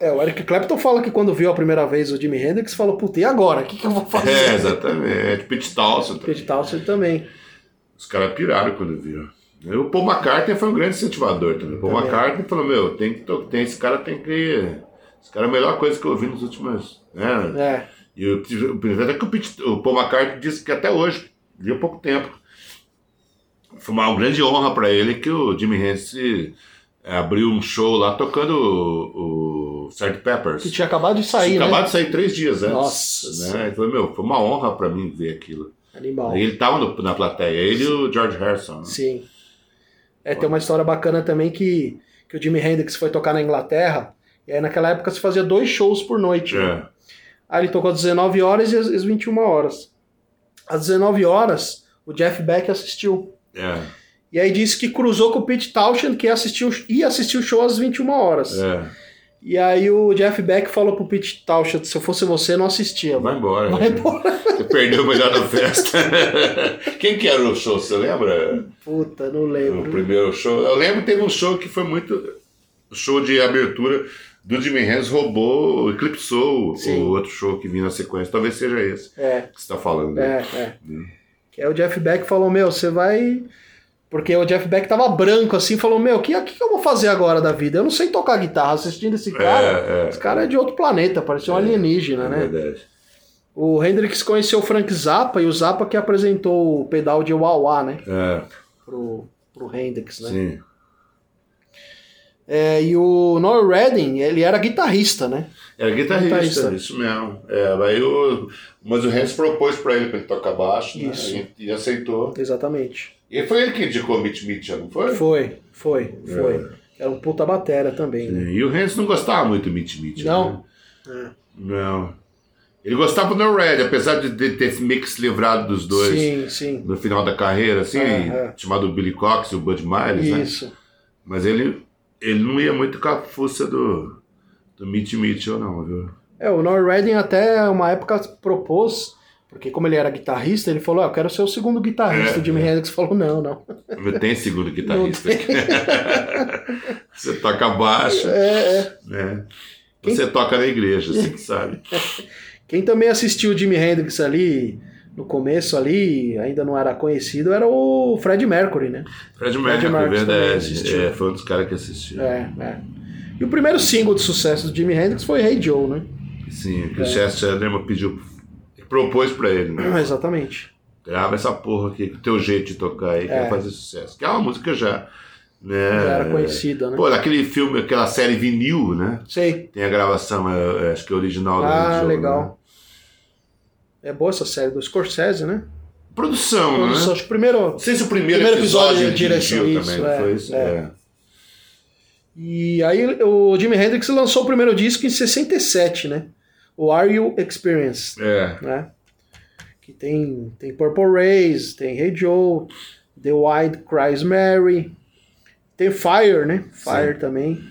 É, o Eric Clapton fala que quando viu a primeira vez o Jimi Hendrix, falou, puta, e agora? O que, que eu vou fazer? É, exatamente. Pete Townsend. Pete Townsend também. Os caras piraram quando viram. O Paul McCartney foi um grande incentivador também. O Paul Também. McCartney falou, meu, tem que tem, esse cara tem que. Esse cara é a melhor coisa que eu ouvi nos últimos. Né? É, E o, o, até que o, Pete- o Paul McCartney disse que até hoje, há pouco tempo. Foi uma grande honra para ele que o Jimi Hendrix eh, abriu um show lá tocando o, o Sgt. Peppers. que tinha acabado de sair, Tinha né? acabado de sair três dias antes. Nossa né? Falou, meu, foi uma honra para mim ver aquilo. Animal. Ele tava no- na plateia, ele e o George Harrison. né? Sim. É, tem uma história bacana também que, que o Jimi Hendrix foi tocar na Inglaterra, e aí naquela época se fazia dois shows por noite. né? É. Aí ele tocou às 19 horas e às às 21 horas. Às 19 horas, o Jeff Beck assistiu. É, E aí disse que cruzou com o Pete Townshend, que o, ia assistir o show às 21 horas. é. E aí o Jeff Beck falou pro Pete Townshend, se eu fosse você, não assistia. Vai embora. Vai embora. Você perdeu o melhor da festa. Quem que era o show, você lembra? Puta, não O lembro. primeiro show. Eu lembro que teve um show que foi muito. O show de abertura do Jimmy Hendrix roubou, eclipsou Sim. o outro show que vinha na sequência. Talvez seja esse É, que você está falando. né? é, é. Que aí o Jeff Beck falou, meu, você vai... Porque o Jeff Beck tava branco assim, falou, meu, o que, que, eu vou fazer agora da vida? Eu não sei tocar guitarra. Assistindo esse cara, É, é. esse cara é de outro planeta, parecia um alienígena, É né? verdade. O Hendrix conheceu o Frank Zappa e o Zappa que apresentou o pedal de wah-wah, né? É, Pro, pro Hendrix, né? sim. É, e o Noel Redding, ele era guitarrista, né? Era guitarrista, Guitarrista. isso mesmo. É, aí o, mas o Hans propôs pra ele pra ele tocar baixo, né? Isso. E, e aceitou. Exatamente. E foi ele que indicou o Mitch Mitchell, não foi? Foi, foi, foi. É. Era um puta batera também, né? E o Hans não gostava muito do Mitch Mitchell. Não? né? Não. Ele gostava do Red, apesar de ter meio que se livrado dos dois Sim, sim. no final da carreira, assim, É, é. chamado Billy Cox e o Bud Miles, né? Isso. Mas ele, ele não ia muito com a fuça do, do Mitch Mitchell, não, viu? É, o Noel Redding até uma época propôs, porque como ele era guitarrista, ele falou, ah, eu quero ser o segundo guitarrista. É, o Jimi Hendrix falou, não, não. Não tem segundo guitarrista. Tem. Você toca baixo, É, é. né? Você toca na igreja, você que sabe. Quem também assistiu o Jimi Hendrix ali, no começo ali, ainda não era conhecido, era o Fred Mercury, né? Fred Mercury, Mercury também verdade. É, foi um dos caras que assistiu. É, é. E o primeiro single de sucesso do Jimi Hendrix foi Hey Joe, né? Sim, que É. o Chester Chandler pediu, propôs pra ele, né? Exatamente. Grava essa porra aqui, com o teu jeito de tocar aí, que É. vai fazer sucesso. Que é uma música já. Né? Já era conhecida, né? Pô, naquele filme, aquela série vinil, né? Sei. Tem a gravação, é, é, acho que é original do Ah, Joe, legal. né? É boa essa série do Scorsese, né? Produção, Produção, né? acho que o primeiro. Não sei se o primeiro, Primeiro episódio, de direção, isso, também, é, foi isso? é. É. E aí o Jimi Hendrix lançou o primeiro disco em 67, né? O Are You Experience, É. né? Que tem, tem Purple Rays, tem Hey Joe, The Wild Cries Mary, tem Fire, né? Fire Sim. também.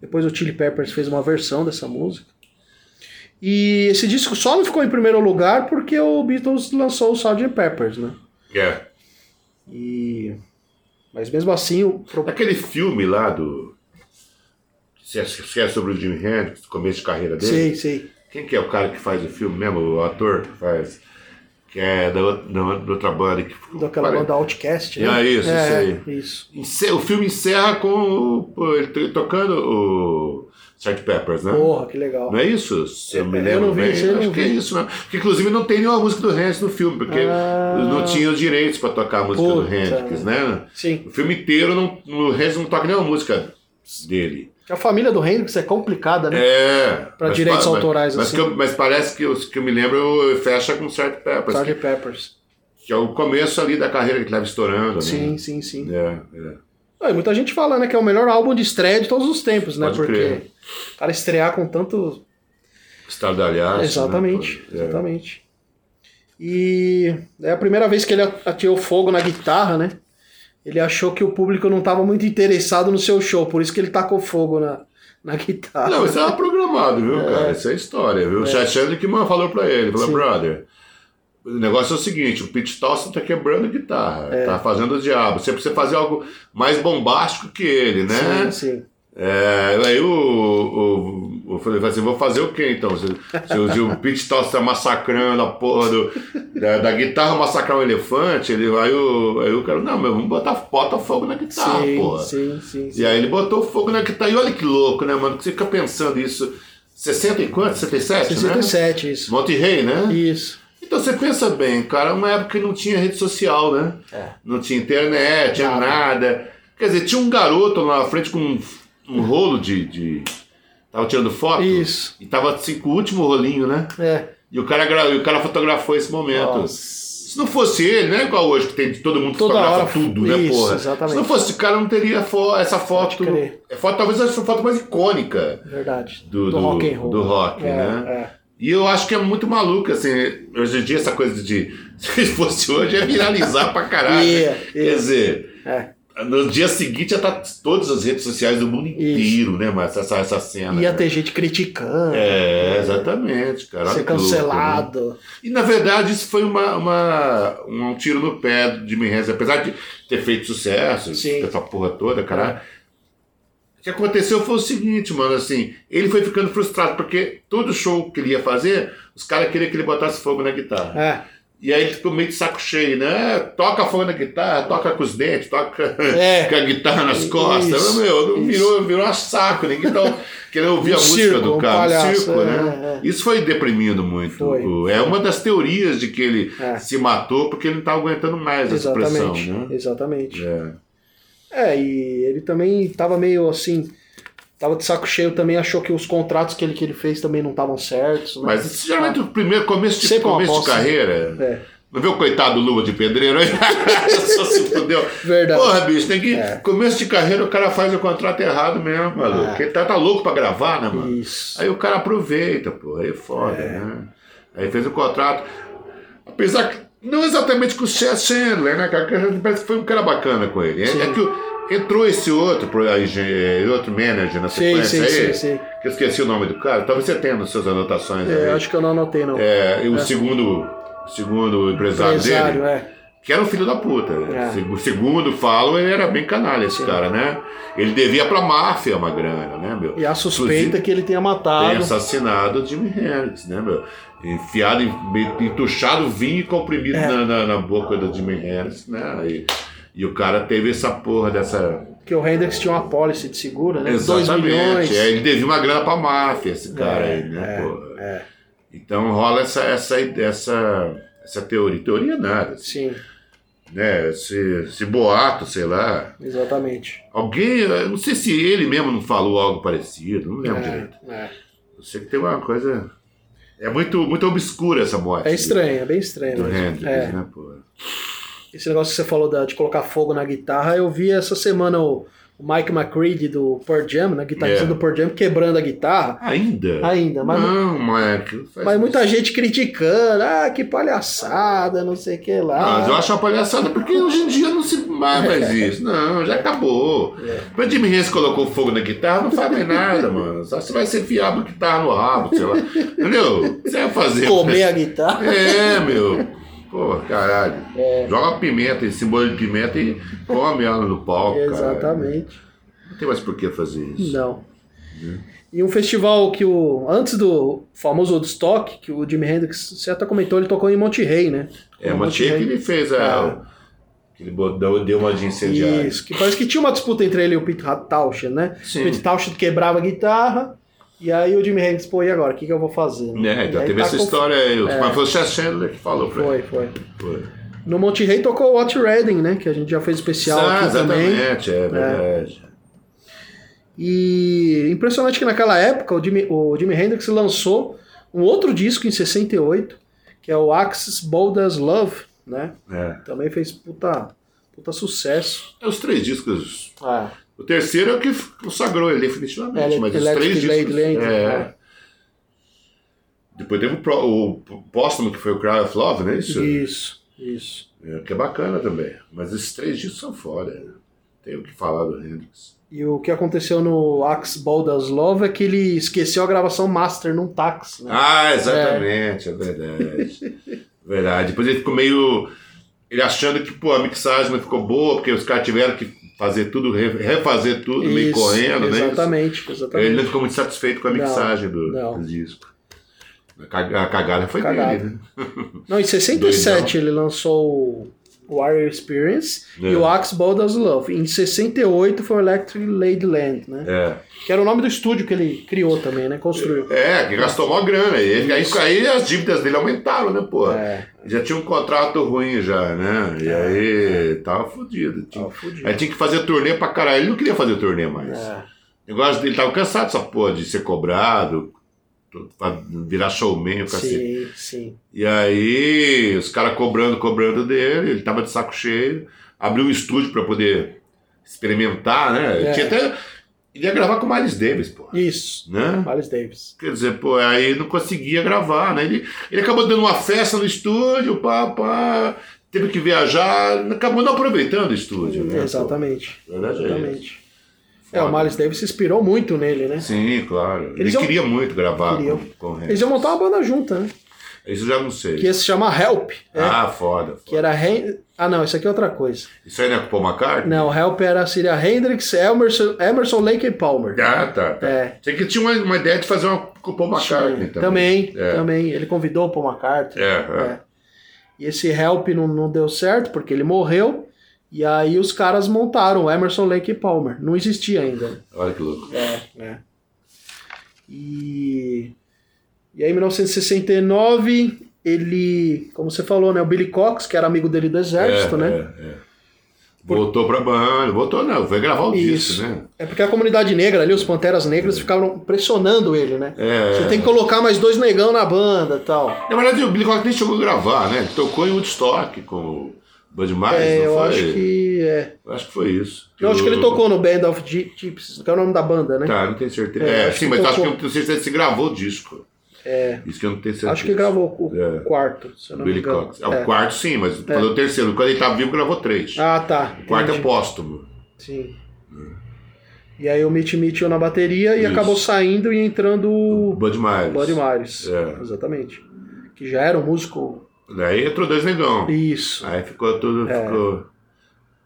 Depois o Chili Peppers fez uma versão dessa música. E esse disco só não ficou em primeiro lugar porque o Beatles lançou o Sgt. Peppers, né? É. E... Mas mesmo assim, o... Aquele filme lá do. Se é, sobre o Jimi Hendrix, começo de carreira dele. sei, sei. Quem que é o cara que faz o filme mesmo? O ator que faz. Que é da, outra- da, da outra banda que Daquela Pare- banda Outcast, né? É, isso, é, isso Isso. Ence- O filme encerra com ele to- tocando o Sgt. Peppers, né? Porra, que legal. Não é isso? Se eu me Eu lembro não vi, bem. isso eu Acho que é isso, né? Que inclusive não tem nenhuma música do Hendrix no filme, porque Ah. não tinha os direitos pra tocar a música do Puta. Hendrix, né? Sim. O filme inteiro não, o Hendrix não toca nenhuma música dele. A família do Hendrix é complicada, né? É. Pra mas direitos mas- autorais, Mas, assim. que eu- mas parece que, os que eu me lembro fecha com Sgt. Peppers, Sgt. Peppers. que é o começo ali da carreira que ele estava estourando. Sim, Né? sim, sim. É, é. Ah, muita gente fala, né, que é o melhor álbum de estreia de todos os tempos, né? Pode Porque crer. o cara estrear com tanto. Estardalhaço. exatamente, né? É. exatamente. E é a primeira vez que ele atirou fogo na guitarra, né? Ele achou que o público não estava muito interessado no seu show, por isso que ele tacou fogo na, na guitarra. Não, isso era programado, viu, É. cara? Isso é história, viu? O Chad Chandler que falou pra ele, falou, Sim. brother, o negócio é o seguinte, o Pete Townsend tá quebrando guitarra, É. tá fazendo o diabo. Você precisa fazer algo mais bombástico que ele, né? Sim, sim. É, aí o, o, eu falei assim, vou fazer o quê então? Se, se o- se o Pete Townsend tá massacrando a porra do, da, da guitarra massacrar um elefante, ele, aí, o, aí o cara, não, meu, vamos botar bota fogo na guitarra, sim, porra. sim, sim, sim. E aí ele botou fogo na guitarra. E olha que louco, né, mano? Que você fica pensando isso. 60 e quanto? 67, né? 67, isso. Monte Rei, né? Isso. Então você pensa bem, cara, uma época que não tinha rede social, né? É. Não tinha internet, tinha Nada. nada. Quer dizer, tinha um garoto lá na frente com um, um rolo de, de. Tava tirando foto. Isso. E tava assim com o último rolinho, né? É. E o cara, e o cara fotografou esse momento. Nossa. Se não fosse ele, não é igual hoje que tem todo mundo Toda fotografa hora, tudo, né, isso, porra? exatamente. Se não fosse esse cara, não teria fo- essa foto. É foto, talvez essa foto mais icônica Verdade. do, do, rock and roll. do rock, É, né? é. E eu acho que é muito maluco, assim, hoje em dia essa coisa de. Se fosse hoje, ia viralizar pra caralho. Ia, Quer ia. dizer, É. no dia seguinte já tá todas as redes sociais do mundo inteiro, né, mas essa, essa cena. Ia né? ter gente criticando. É, exatamente, cara. Ser né? cancelado. E na verdade isso foi uma, uma, um tiro no pé de Jimmy apesar de ter feito sucesso, Sim. essa porra toda, cara. O que aconteceu foi o seguinte, mano, assim, ele foi ficando frustrado, porque todo show que ele ia fazer, os caras queriam que ele botasse fogo na guitarra. É. E aí ele ficou meio de saco cheio, né? Toca fogo na guitarra, toca com os dentes, toca É. com a guitarra nas costas. Isso, Meu, isso. virou, virou um saco, ninguém tava querendo ouvir Um a música circo, do cara, um palhaço, circo, é, né? é. Isso foi deprimindo muito. Foi, É uma das teorias de que ele É. se matou porque ele não estava aguentando mais essa pressão, Exatamente. né? Exatamente. É. É, e ele também tava meio assim. Tava de saco cheio também, achou que os contratos que ele, que ele fez também não estavam certos. né? Mas geralmente o primeiro começo de, Sempre começo de aposta. carreira. É, Não viu o coitado do Luva de Pedreiro aí? Só se fudeu. verdade. Porra, bicho, tem que. É. Começo de carreira o cara faz o contrato errado mesmo, maluco. É. Porque ele tá, tá louco pra gravar, né, mano? Isso. Aí o cara aproveita, pô. Aí é foda, É. né? Aí fez o contrato. Apesar que. Não exatamente com o Chandler, né, cara? Porque Parece que foi um cara bacana com ele. É, é que o- entrou esse outro, outro manager na Sim, sequência sim, aí. sim, sim. Que eu esqueci o nome do cara. Talvez você tenha nas suas anotações aí. É, acho que eu não anotei, não. É, e o É. segundo, segundo empresário, Empresário, dele, é. que era um filho da puta. É. Segu- Segundo falam, ele era bem canalha, esse cara, né? Ele devia pra máfia uma grana, né, meu? E a suspeita Inclusive, é que ele tenha tem matado. assassinado o Jimi Hendrix, né, meu? Enfiado, entuchado vinho e comprimido É. na, na, na boca do Jimi Hendrix, né? E, e o cara teve essa porra dessa. Que o Hendrix tinha uma policy de seguro, né? 2 Exatamente. É, ele devia uma grana pra máfia, esse cara É, aí, né, é, é. Então rola essa, essa, essa, essa teoria. Teoria nada. Sim, né, esse, esse boato, sei lá. exatamente. Alguém, eu não sei se ele mesmo não falou algo parecido, não lembro É, direito. é. Eu sei que tem uma coisa. É muito, muito obscura essa morte. É estranho, é bem estranho. Do mesmo. Hendrix, É. né, pô? Esse negócio que você falou da- de colocar fogo na guitarra, eu vi essa semana o, o Mike McCready do Pearl Jam, né, guitarrista É. do Pearl Jam, quebrando a guitarra. Ainda? Ainda, mas, Não, Mike. mas muita isso. gente criticando, ah, que palhaçada, não sei o que lá. Mas eu acho uma palhaçada porque hoje em dia não se mais faz isso. Não, já acabou. É. Quando Jimmy Hendrix colocou fogo na guitarra, não faz mais nada, mano. Só você vai ser fiado a guitarra no rabo, sei lá. Entendeu? O que Você vai fazer. Comer a guitarra. É, meu. Pô, caralho. É. Joga pimenta, esse molho de pimenta e come ela no palco. Exatamente. Não tem mais por que fazer isso. Não. E um festival que o. Antes do famoso Woodstock, que o Jimi Hendrix, você até comentou, ele tocou em Monte Rey, né? É, Tocou em mas tinha que ele fez a. Que ele botou- deu uma de incendiário. Isso, que parece que tinha uma disputa entre ele e o Pete Townshend, né? Sim. O Pete Townshend quebrava a guitarra, e aí o Jimi Hendrix, pô, e agora? O que, que eu vou fazer? É, então E aí teve tá essa com- história aí. É. Mas foi o Chad Chandler que falou pra Foi, ele. foi. Foi. No Monte Rey tocou o Watch Redding, né? Que a gente já fez especial Ah, aqui também. exatamente, é verdade. E impressionante que naquela época o Jimi, o Jimi Hendrix lançou um outro disco em 68, que é o Axis Bold as Love, né? É. Também fez puta, puta sucesso. É os três discos. Ah, O terceiro é o que consagrou ele definitivamente, É, mas os três discos. É. é. Depois teve o, o póstumo que foi o Cry of Love, não é isso? isso, isso. É, que é bacana também. Mas esses três discos são foda. né? Tem o que falar do Hendrix. E o que aconteceu no Axis Bold as Love é que ele esqueceu a gravação master num táxi, né? Ah, exatamente, é, verdade. verdade. Depois ele ficou meio. Ele achando que pô, a mixagem não ficou boa, porque os caras tiveram que fazer tudo, re- refazer tudo, meio Isso, correndo, né? Exatamente, Ele exatamente. não ficou muito satisfeito com a Não, mixagem do, não. do disco. A ca- a cagada foi Cagada. dele, né? Não, em 67 ele lançou o Warrior Experience É. e o Axe Bold as Love. Em 68 foi o Electric Ladyland, né? É. Que era o nome do estúdio que ele criou também, né? Construiu. É, que gastou mó grana. E ele- aí, aí as dívidas dele aumentaram, né, pô? É, Já tinha um contrato ruim já, né? E aí tava fudido. Tinha, tava fudido. aí tinha que fazer turnê pra caralho. Ele não queria fazer turnê mais. É, negócio dele tava cansado dessa porra de ser cobrado, pra virar showman, o cacete. sim, sim. E aí, os caras cobrando, cobrando dele, ele tava de saco cheio, abriu um estúdio pra poder experimentar, né? É. Tinha até. Ele ia gravar com o Miles Davis, pô. Isso. Né? Miles Davis. Quer dizer, pô, aí não conseguia gravar, né? Ele, ele acabou dando uma festa no estúdio, pá, pá, teve que viajar, acabou não aproveitando o estúdio, né? Exatamente. pô? Exatamente. É, o Miles Davis se inspirou muito nele, né? Sim, claro. Ele Eles iam- queria muito gravar Queriam. com. Eles iam montar uma banda junta, né? Isso eu já não sei. Que ia se chamar Help. né? Ah, foda. Que era. Hen- Ah, não, isso aqui é outra coisa. Isso aí não é com o Paul McCartney? Não, Help era, seria Hendrix, Emerson, Emerson Lake e Palmer. Ah, tá, tá. É. Sei que tinha uma, uma ideia de fazer uma com o Paul McCartney também. Também, É. também. Ele convidou o Paul McCartney. É, é. E esse Help não, não deu certo porque ele morreu. E aí os caras montaram o Emerson Lake e Palmer. Não existia ainda. Olha que louco. É, é. E, e aí, em 1969, ele, como você falou, né? O Billy Cox, que era amigo dele do exército, é, né? É, é. Voltou pra banda, voltou não, foi gravar o Isso. disco, né? É porque a comunidade negra ali, os Panteras Negras, ficavam pressionando ele, né? É. Você tem que colocar mais dois negão na banda e tal. Na verdade, o Billy Cox nem chegou a gravar, né? Ele tocou em Woodstock com o Bud Miles, É, eu foi? acho que. É. Eu acho que foi isso. Eu acho que ele tocou no Band of Gy- Gypsies, que é o nome da banda, né? Tá, não tenho certeza. É, É, sim, mas acho que tocou. eu não tenho certeza se gravou o disco. É. Isso que eu não tenho certeza. Acho que gravou o É. quarto, se eu não me Billy engano. Cox. É, o É. quarto sim, mas quando o terceiro, quando ele tava vivo, gravou três. Ah, tá. o quarto é entendi. póstumo. Sim. E aí o Mitch Mitchell na bateria e Isso. acabou saindo e entrando O o Bud Miles. É. Exatamente. Que já era um músico. Daí entrou dois negão. Isso. Aí ficou tudo. É. Ficou...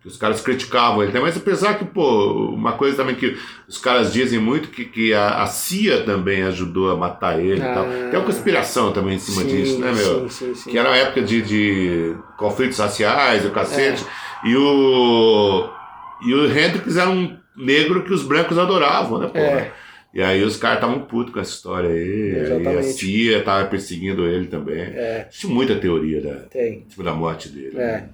Os caras criticavam ele mas apesar que, pô, uma coisa também que os caras dizem muito que, que a, a CIA também ajudou a matar ele e Ah. tal. Tem uma conspiração também em cima Sim, disso, né, meu? sim, sim, sim. Que era uma época de, de conflitos raciais, o cacete. É. E o. E o Hendrix era um negro que os brancos adoravam, né, pô? É. E aí os caras estavam putos com essa história aí. E a Exatamente. CIA tava perseguindo ele também. É, Existe muita teoria da, tem. em cima da morte dele. É.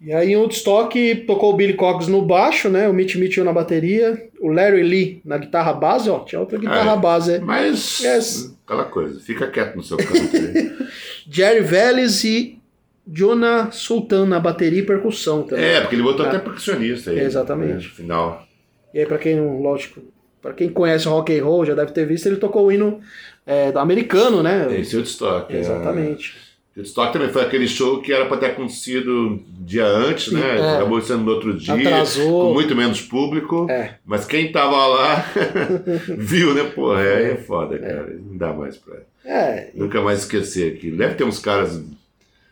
E aí em Woodstock tocou o Billy Cox no baixo, né? O Mitch Mitchell na bateria, o Larry Lee na guitarra base, ó, tinha outra guitarra É. base. é. Mas, Yes. aquela coisa, fica quieto no seu canto aí. Jerry Vélez e Jonah Sultan na bateria e percussão também. é, porque ele botou É. até percussionista aí. Exatamente. né, No final. E aí, pra quem não, lógico, para quem conhece o rock and roll, já deve ter visto, ele tocou o hino é, americano, né? Esse é o Woodstock. Exatamente. É. Woodstock também foi aquele show que era para ter acontecido dia antes, Sim, né? é. Acabou sendo no outro dia. Atrasou. Com muito menos público. É. Mas quem tava lá viu, né? Porra, aí é foda, cara. Não dá mais pra. É, Nunca mais esquecer aquilo. Deve ter uns caras.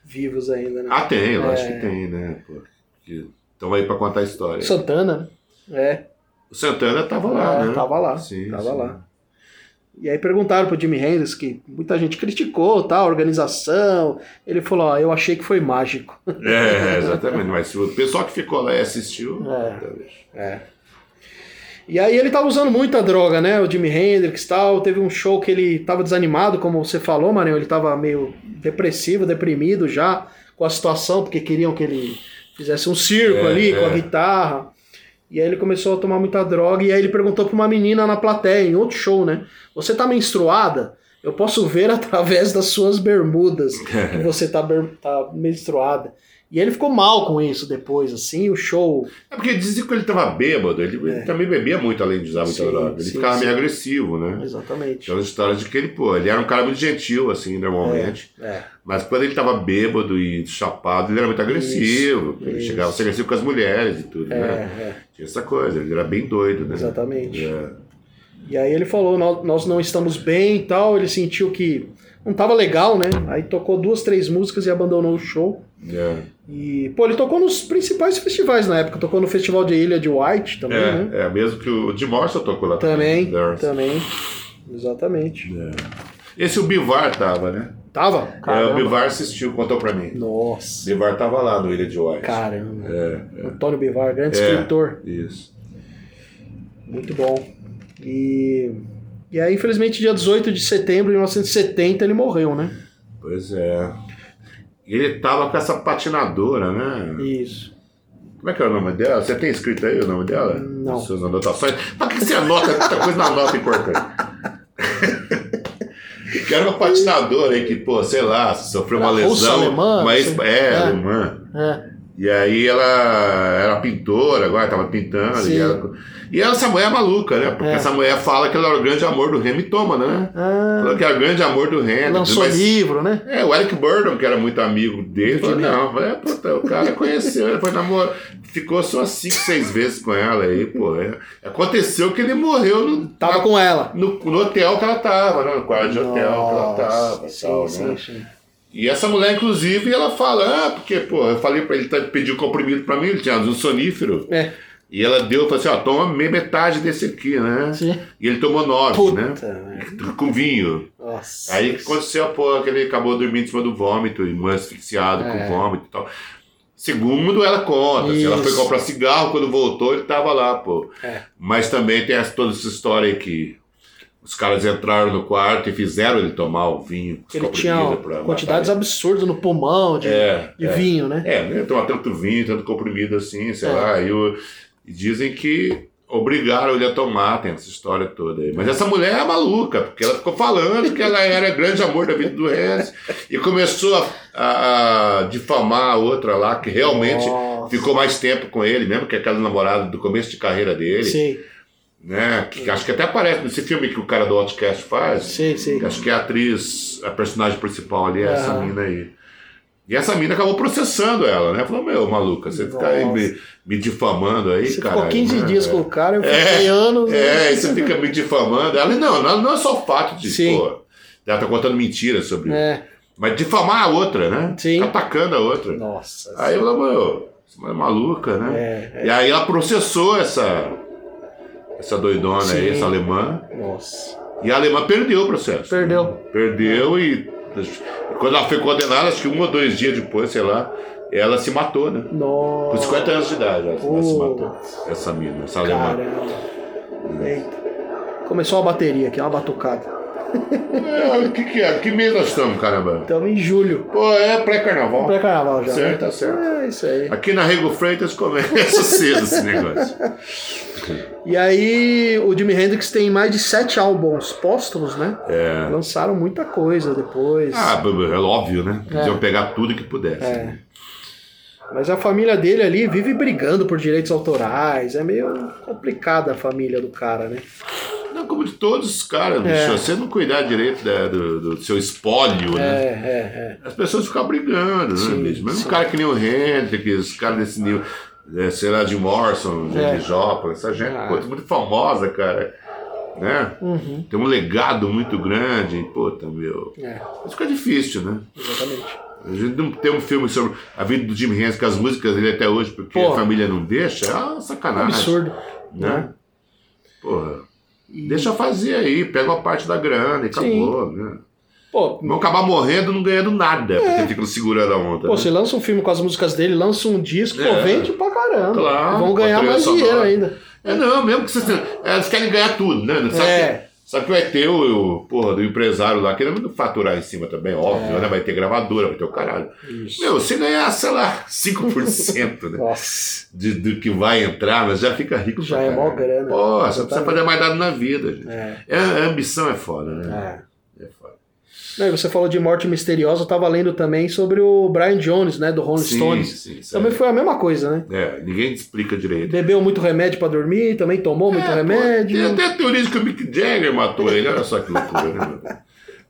vivos ainda, né? Ah, tem, eu acho É. que tem, né? Pô, que estão aí pra contar a história. Santana? É, O Santana tava lá, É, né? tava lá, Sim, tava sim. lá. E aí perguntaram pro Jimi Hendrix, que muita gente criticou, tá, a organização. Ele falou, ó, eu achei que foi mágico. É, exatamente. Mas o pessoal que ficou lá e assistiu. É. talvez. É. E aí ele tava usando muita droga, né? O Jimi Hendrix e tal. Teve um show que ele tava desanimado, como você falou, Marinho. Ele tava meio depressivo, deprimido já com a situação, porque queriam que ele fizesse um circo É, ali com a é. guitarra. E aí ele começou a tomar muita droga. E aí ele perguntou pra uma menina na plateia, em outro show, né? Você tá menstruada? Eu posso ver através das suas bermudas que você tá, tá menstruada. E ele ficou mal com isso depois, assim, o show. É porque dizem que ele tava bêbado, ele, ele também bebia muito além de usar muita droga. Ele sim, ficava sim. meio agressivo, né? Exatamente. Aquelas histórias de que ele, pô, ele era um cara muito gentil, assim, normalmente. É. Mas quando ele tava bêbado e chapado, ele era muito agressivo. Isso, ele isso. chegava a ser agressivo com as mulheres e tudo, É, né? é, Tinha essa coisa, ele era bem doido, né? exatamente. É. E aí ele falou, "Nó- nós não estamos bem e tal, ele sentiu que não tava legal, né? Aí tocou duas, três músicas e abandonou o show. É, E, pô, ele tocou nos principais festivais na época, tocou no Festival de Ilha de White também, né? é, é, mesmo que o Jim Morrison tocou lá Também, Dance. também. Exatamente. Esse o Bivar tava, né? Tava? É, o. Bivar assistiu, contou pra mim. Nossa, Bivar tava lá no Ilha de White. caramba. É, Antônio Bivar, grande É. escritor. isso. Muito bom. E, e aí, infelizmente, dia 18 de setembro de 1970, ele morreu, né? Pois é. E ele tava com essa patinadora, né? Isso. Como é que é o nome dela? Você tem escrito aí o nome dela? Não. As suas anotações? Pra que você anota tanta coisa na nota importante? que era uma patinadora aí que, pô, sei lá, sofreu uma lesão. alemã, mas sei. é, É. alemã. É. E aí ela era pintora, agora tava pintando. E, ela, e essa mulher é maluca, né? Porque É. essa mulher fala que ela era o grande amor do Remy Thomas, né? Ah, Falou que era o grande amor do Remy. lançou mas- livro, né? é, o Eric Burdon, que era muito amigo dele, falou, não, é, puta, o cara conheceu, ele foi namorar, ficou só cinco, seis vezes com ela aí, pô. é. Aconteceu que ele morreu no, Tava na- com ela. no, no hotel que ela tava, né, no quarto de hotel que ela tava sim, tal, sim, né? sim. E essa mulher, inclusive, ela fala, ah, porque, pô, eu falei pra ele, tá, pediu comprimido pra mim, ele tinha um sonífero, É, e ela deu, falou assim, ó, toma meia metade desse aqui, né? sim. E ele tomou nove, Puta, né? merda. Com vinho. Nossa. Aí que aconteceu, pô, que ele acabou dormindo em cima do vômito, e asfixiado É. com vômito e tal. Segundo ela conta, se ela foi comprar cigarro, quando voltou, ele tava lá, pô. É. Mas também tem essa, toda essa história aí que os caras entraram no quarto e fizeram ele tomar o vinho. Ele tinha quantidades matar absurdas no pulmão de. É, de é. vinho, né? É, né? Tomar tanto vinho, tanto comprimido assim, sei É. lá. E, o- e dizem que obrigaram ele a tomar, tem essa história toda aí. Mas essa mulher é maluca, porque ela ficou falando que ela era grande amor da vida do Regis e começou a, a- a difamar a outra lá, que realmente Nossa. ficou mais tempo com ele, mesmo que aquela namorada do começo de carreira dele, Sim, né? Que acho que até aparece nesse filme que o cara do Outcast faz. sim, sim. Acho que é a atriz, a personagem principal ali é essa Aham. mina aí. E essa mina acabou processando ela, né? Falou, meu, maluca, você fica aí me, me difamando aí, cara. ficou 15 né? dias com o cara, eu É, fiquei anos. né? É, e você fica me difamando. Ela, não, não, não é só o fato de, Sim. pô, ela tá contando mentiras sobre É. Mas difamar a outra, né? Sim. Fica atacando a outra. Nossa. Aí ela, meu, você é maluca, né? É, E aí ela processou essa, essa doidona aí, Sim. essa alemã. Nossa. E a alemã perdeu o processo. Perdeu. Perdeu e quando ela foi condenada, acho que um ou dois dias depois, sei lá, ela se matou, né? Com Nossa. 50 anos de idade, ela, se matou. Essa mina, essa alemã. Caramba. Eita. Começou a bateria aqui, uma batucada. É, o que, que é? Que mês nós estamos, caramba? Estamos em julho. Pô, é pré-carnaval. Pré-carnaval já. Certo, né? tá certo. É isso aí. Aqui na Rego Freitas começa cedo esse negócio. E aí, o Jimi Hendrix tem mais de sete álbuns póstumos, né? É. Lançaram muita coisa depois. Ah, é óbvio, né? Podiam É. pegar tudo que pudesse. É. Mas a família dele ali vive brigando por direitos autorais. É meio complicada a família do cara, né? Como de todos os caras. É. Se você não cuidar direito da- do, do seu espólio, É, né? é, As pessoas ficam brigando, Sim, né, bicho? Mesmo sim. um cara que nem o Hendrix, os caras desse nível, é, sei lá, de Morrison, É. de Joplin, essa gente, Ah. pô, é muito famosa, cara. Né? é. Uhum. Tem um legado muito grande, puta, meu. É, Mas fica difícil, né? exatamente. A gente não tem um filme sobre a vida do Jimi Hendrix, com as músicas dele até hoje, porque Pô. a família não deixa, é uma Um sacanagem. absurdo. Né? Porra. Deixa fazer aí, pega uma parte da grana e Sim. acabou, né? Pô, Vão acabar morrendo não ganhando nada, porque ficam segurando a onda. pô, né? você lança um filme com as músicas dele, lança um disco, pô, É. vende pra caramba. Claro, Vão ganhar mais dinheiro ainda. É não, mesmo que vocês. é, Eles querem ganhar tudo, né? Sabe, É. que, sabe que vai ter o, o porra do empresário lá querendo faturar em cima também, óbvio, É. né? Vai ter gravadora, vai ter o caralho. Isso. Meu, se ganhar, sei lá, 5% né? Nossa. de, do que vai entrar, mas já fica rico Já é mó grana. Pô, você não precisa fazer mais nada na vida, gente. É. É, a ambição é foda, né? É. Não, você falou de morte misteriosa, eu tava lendo também sobre o Brian Jones, né, do Rolling Sim, Stones. sim, Também foi a mesma coisa, né? É, ninguém explica direito. Bebeu muito remédio pra dormir, também tomou muito É, pô, remédio. Tem até a teoria de que o Mick Jagger matou ele, olha só que loucura, né?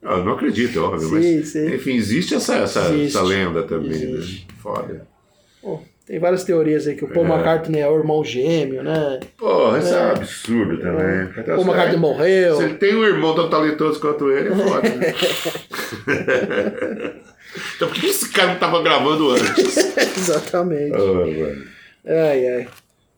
Eu não acredito, é óbvio, Sim, mas sim. enfim, existe essa, essa, Existe. essa lenda também, Existe. né? Foda. Pô, tem várias teorias aí que o Paul É. McCartney é o irmão gêmeo, né? Porra, isso é, É. um absurdo também. O Paul McCartney morreu. Se ele tem um irmão tão talentoso quanto ele, é foda. né? então por que esse cara não tava gravando antes? Exatamente. Mano. Ai, ai.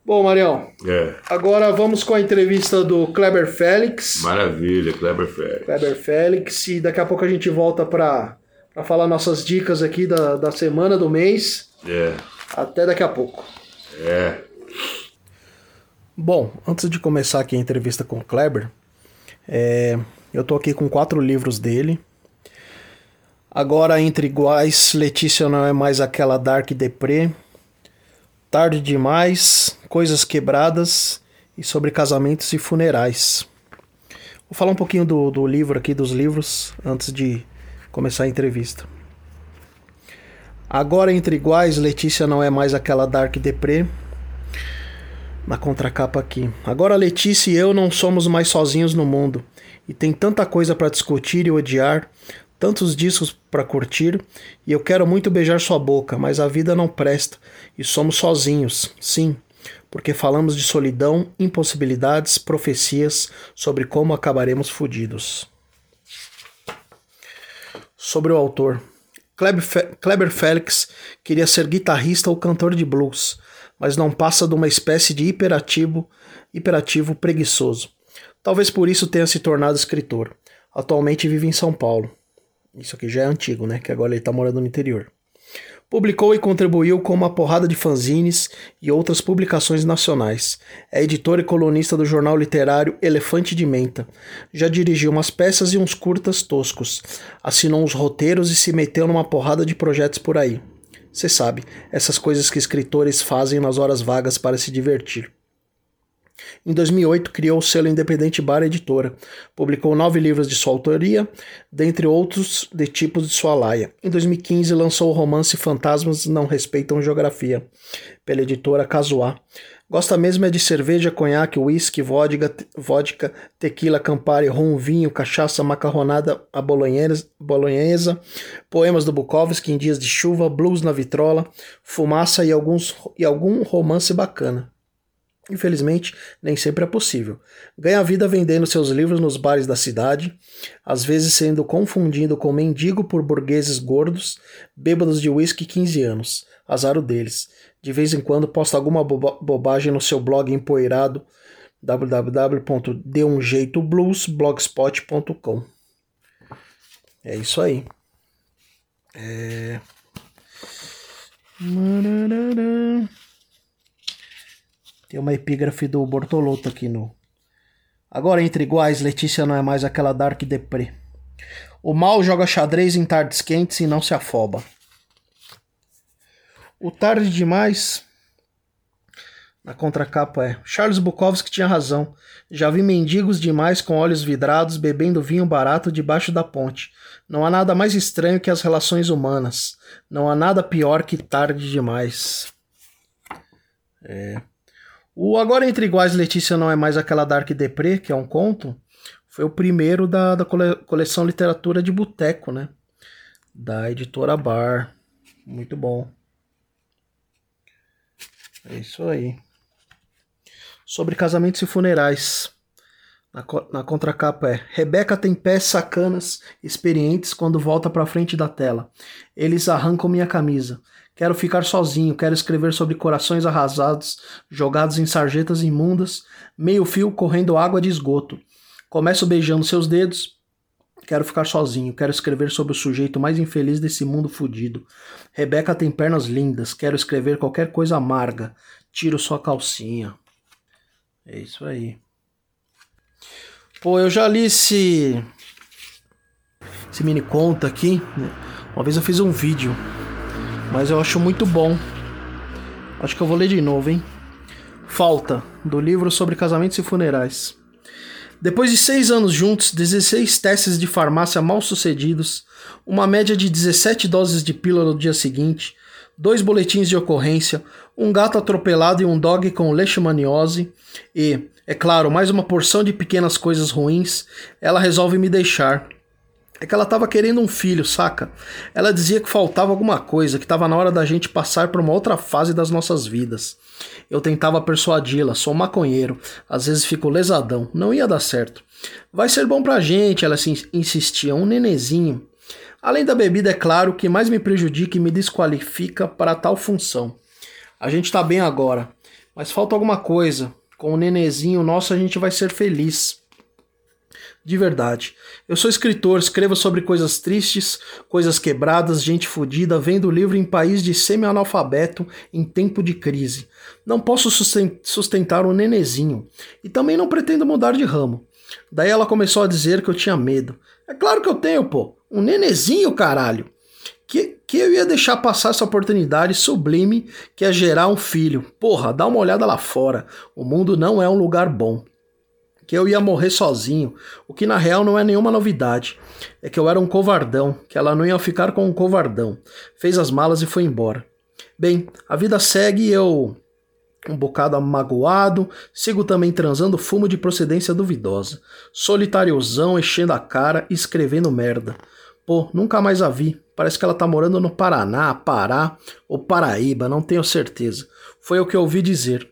Bom, Marião, É, agora vamos com a entrevista do Kleber Félix. maravilha, Kleber Ferry. Kleber Félix, e daqui a pouco a gente volta para falar nossas dicas aqui da, da semana, do mês. É, Até daqui a pouco. é. Bom, antes de começar aqui a entrevista com o Kleber, é, eu tô aqui com quatro livros dele. Agora, Entre Iguais, Letícia não é mais aquela Dark Deprê. Tarde Demais, Coisas Quebradas e sobre casamentos e funerais. Vou falar um pouquinho do, do livro aqui, dos livros, antes de começar a entrevista. Agora, Entre Iguais, Letícia não é mais aquela Dark Deprê na contracapa aqui. Agora Letícia e eu não somos mais sozinhos no mundo. E tem tanta coisa para discutir e odiar, tantos discos para curtir, e eu quero muito beijar sua boca, mas a vida não presta e somos sozinhos. Sim, porque falamos de solidão, impossibilidades, profecias sobre como acabaremos fodidos. Sobre o autor. Kleber, Fe- Kleber Félix queria ser guitarrista ou cantor de blues, mas não passa de uma espécie de hiperativo, hiperativo preguiçoso. Talvez por isso tenha se tornado escritor. Atualmente vive em São Paulo. Isso aqui já é antigo, né? Que agora ele está morando no interior. Publicou e contribuiu com uma porrada de fanzines e outras publicações nacionais. É editor e colunista do jornal literário Elefante de Menta. Já dirigiu umas peças e uns curtas toscos. Assinou uns roteiros e se meteu numa porrada de projetos por aí. Você sabe, essas coisas que escritores fazem nas horas vagas para se divertir. Em 2008, criou o selo independente Bar Editora. Publicou nove livros de sua autoria, dentre outros de tipos de sua laia. Em 2015, lançou o romance Fantasmas Não Respeitam Geografia, pela editora Casuá. Gosta mesmo é de cerveja, conhaque, uísque, vodka, vodka, tequila, campari, rum, vinho, cachaça, macarronada, a bolonhesa, poemas do Bukowski em dias de chuva, blues na vitrola, fumaça e, alguns, e algum romance bacana. Infelizmente, nem sempre é possível. Ganha vida vendendo seus livros nos bares da cidade, às vezes sendo confundido com mendigo por burgueses gordos, bêbados de uísque 15 anos. Azar o deles. De vez em quando posta alguma boba bobagem no seu blog empoeirado www.deumjeitoblues.blogspot.com É isso aí. É... Tem uma epígrafe do Bortolotto aqui no. Agora, entre iguais, Letícia não é mais aquela Dark Deprê. O mal joga xadrez em tardes quentes e não se afoba. O tarde demais. Na contracapa é: Charles Bukowski tinha razão. Já vi mendigos demais com olhos vidrados bebendo vinho barato debaixo da ponte. Não há nada mais estranho que as relações humanas. Não há nada pior que tarde demais. É. O Agora Entre Iguais Letícia não é mais aquela Dark Deprê, que é um conto, foi o primeiro da, da cole, coleção Literatura de Boteco, né? Da editora Bar. Muito bom. É isso aí. Sobre casamentos e funerais. Na, na contracapa é: Rebeca tem pés sacanas, experientes quando volta para frente da tela. Eles arrancam minha camisa. Quero ficar sozinho, quero escrever sobre corações arrasados, jogados em sarjetas imundas, meio fio correndo água de esgoto. Começo beijando seus dedos. Quero ficar sozinho, quero escrever sobre o sujeito mais infeliz desse mundo fudido. Rebeca tem pernas lindas, quero escrever qualquer coisa amarga. Tiro sua calcinha. É isso aí. Pô, eu já li esse. Esse mini conta aqui. Né? Uma vez eu fiz um vídeo mas eu acho muito bom. Acho que eu vou ler de novo, hein? Falta, do livro sobre casamentos e funerais. Depois de seis anos juntos, 16 testes de farmácia mal sucedidos, uma média de 17 doses de pílula no dia seguinte, dois boletins de ocorrência, um gato atropelado e um dog com leishmaniose e, é claro, mais uma porção de pequenas coisas ruins, ela resolve me deixar. É que ela tava querendo um filho, saca? Ela dizia que faltava alguma coisa, que tava na hora da gente passar por uma outra fase das nossas vidas. Eu tentava persuadi-la, sou maconheiro, às vezes fico lesadão, não ia dar certo. Vai ser bom pra gente, ela insistia, um nenezinho. Além da bebida, é claro, o que mais me prejudica e me desqualifica para tal função. A gente tá bem agora, mas falta alguma coisa. Com o nenezinho nosso a gente vai ser feliz de verdade. Eu sou escritor, escrevo sobre coisas tristes, coisas quebradas, gente fodida, vendo livro em país de semi-analfabeto em tempo de crise. Não posso sustentar um nenezinho e também não pretendo mudar de ramo. Daí ela começou a dizer que eu tinha medo. É claro que eu tenho, pô. Um nenezinho, caralho. Que, que eu ia deixar passar essa oportunidade sublime que é gerar um filho. Porra, dá uma olhada lá fora. O mundo não é um lugar bom que eu ia morrer sozinho, o que na real não é nenhuma novidade. É que eu era um covardão, que ela não ia ficar com um covardão. Fez as malas e foi embora. Bem, a vida segue e eu, um bocado magoado, sigo também transando fumo de procedência duvidosa. Solitáriozão, enchendo a cara e escrevendo merda. Pô, nunca mais a vi. Parece que ela tá morando no Paraná, Pará ou Paraíba, não tenho certeza. Foi o que eu ouvi dizer.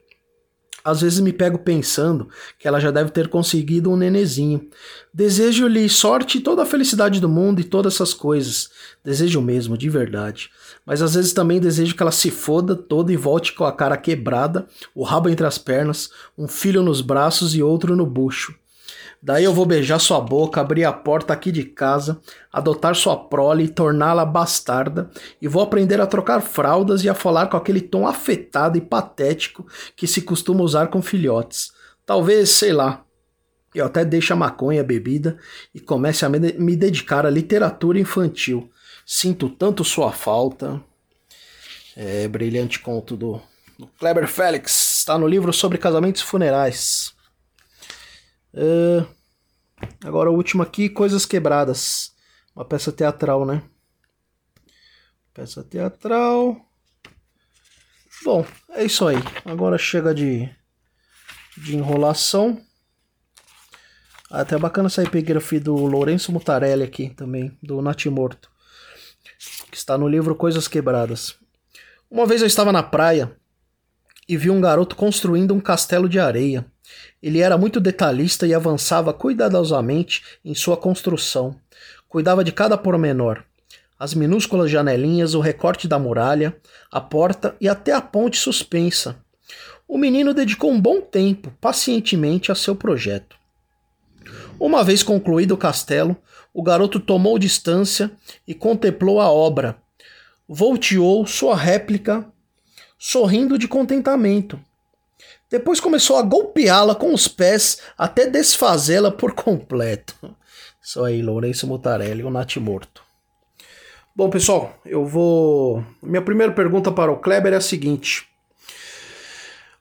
Às vezes me pego pensando que ela já deve ter conseguido um nenezinho. Desejo-lhe sorte e toda a felicidade do mundo e todas essas coisas. Desejo mesmo, de verdade. Mas às vezes também desejo que ela se foda toda e volte com a cara quebrada, o rabo entre as pernas, um filho nos braços e outro no bucho. Daí eu vou beijar sua boca, abrir a porta aqui de casa, adotar sua prole e torná-la bastarda, e vou aprender a trocar fraldas e a falar com aquele tom afetado e patético que se costuma usar com filhotes. Talvez, sei lá, eu até deixe a maconha bebida e comece a me dedicar à literatura infantil. Sinto tanto sua falta. É, brilhante conto do, do Kleber Félix. Está no livro sobre casamentos funerais. Uh, agora o último aqui, Coisas Quebradas. Uma peça teatral, né? Peça teatral. Bom, é isso aí. Agora chega de, de enrolação. Até bacana essa epígrafe do Lourenço Mutarelli aqui também, do Natimorto. Que está no livro Coisas Quebradas. Uma vez eu estava na praia e vi um garoto construindo um castelo de areia. Ele era muito detalhista e avançava cuidadosamente em sua construção. Cuidava de cada pormenor. As minúsculas janelinhas, o recorte da muralha, a porta e até a ponte suspensa. O menino dedicou um bom tempo, pacientemente, a seu projeto. Uma vez concluído o castelo, o garoto tomou distância e contemplou a obra. Volteou sua réplica, sorrindo de contentamento. Depois começou a golpeá-la com os pés até desfazê-la por completo. Isso aí, Lourenço Mutarelli, o Nath morto. Bom, pessoal, eu vou. Minha primeira pergunta para o Kleber é a seguinte: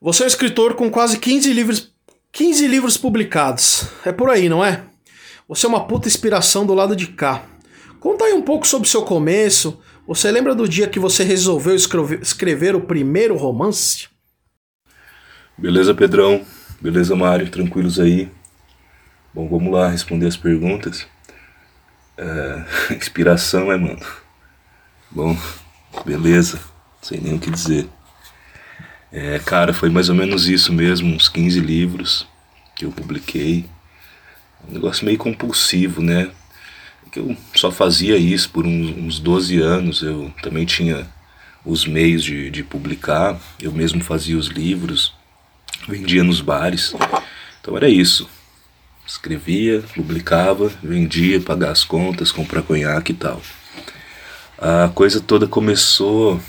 Você é um escritor com quase 15 livros, 15 livros publicados. É por aí, não é? Você é uma puta inspiração do lado de cá. Conta aí um pouco sobre o seu começo. Você lembra do dia que você resolveu escrever o primeiro romance? Beleza, Pedrão? Beleza, Mário? Tranquilos aí? Bom, vamos lá responder as perguntas. É... Inspiração, é, mano? Bom, beleza. Sei nem o que dizer. É, cara, foi mais ou menos isso mesmo, uns 15 livros que eu publiquei. Um negócio meio compulsivo, né? Que eu só fazia isso por uns, uns 12 anos. Eu também tinha os meios de, de publicar, eu mesmo fazia os livros vendia nos bares. Então era isso. Escrevia, publicava, vendia, pagar as contas, comprar conhaque e tal. A coisa toda começou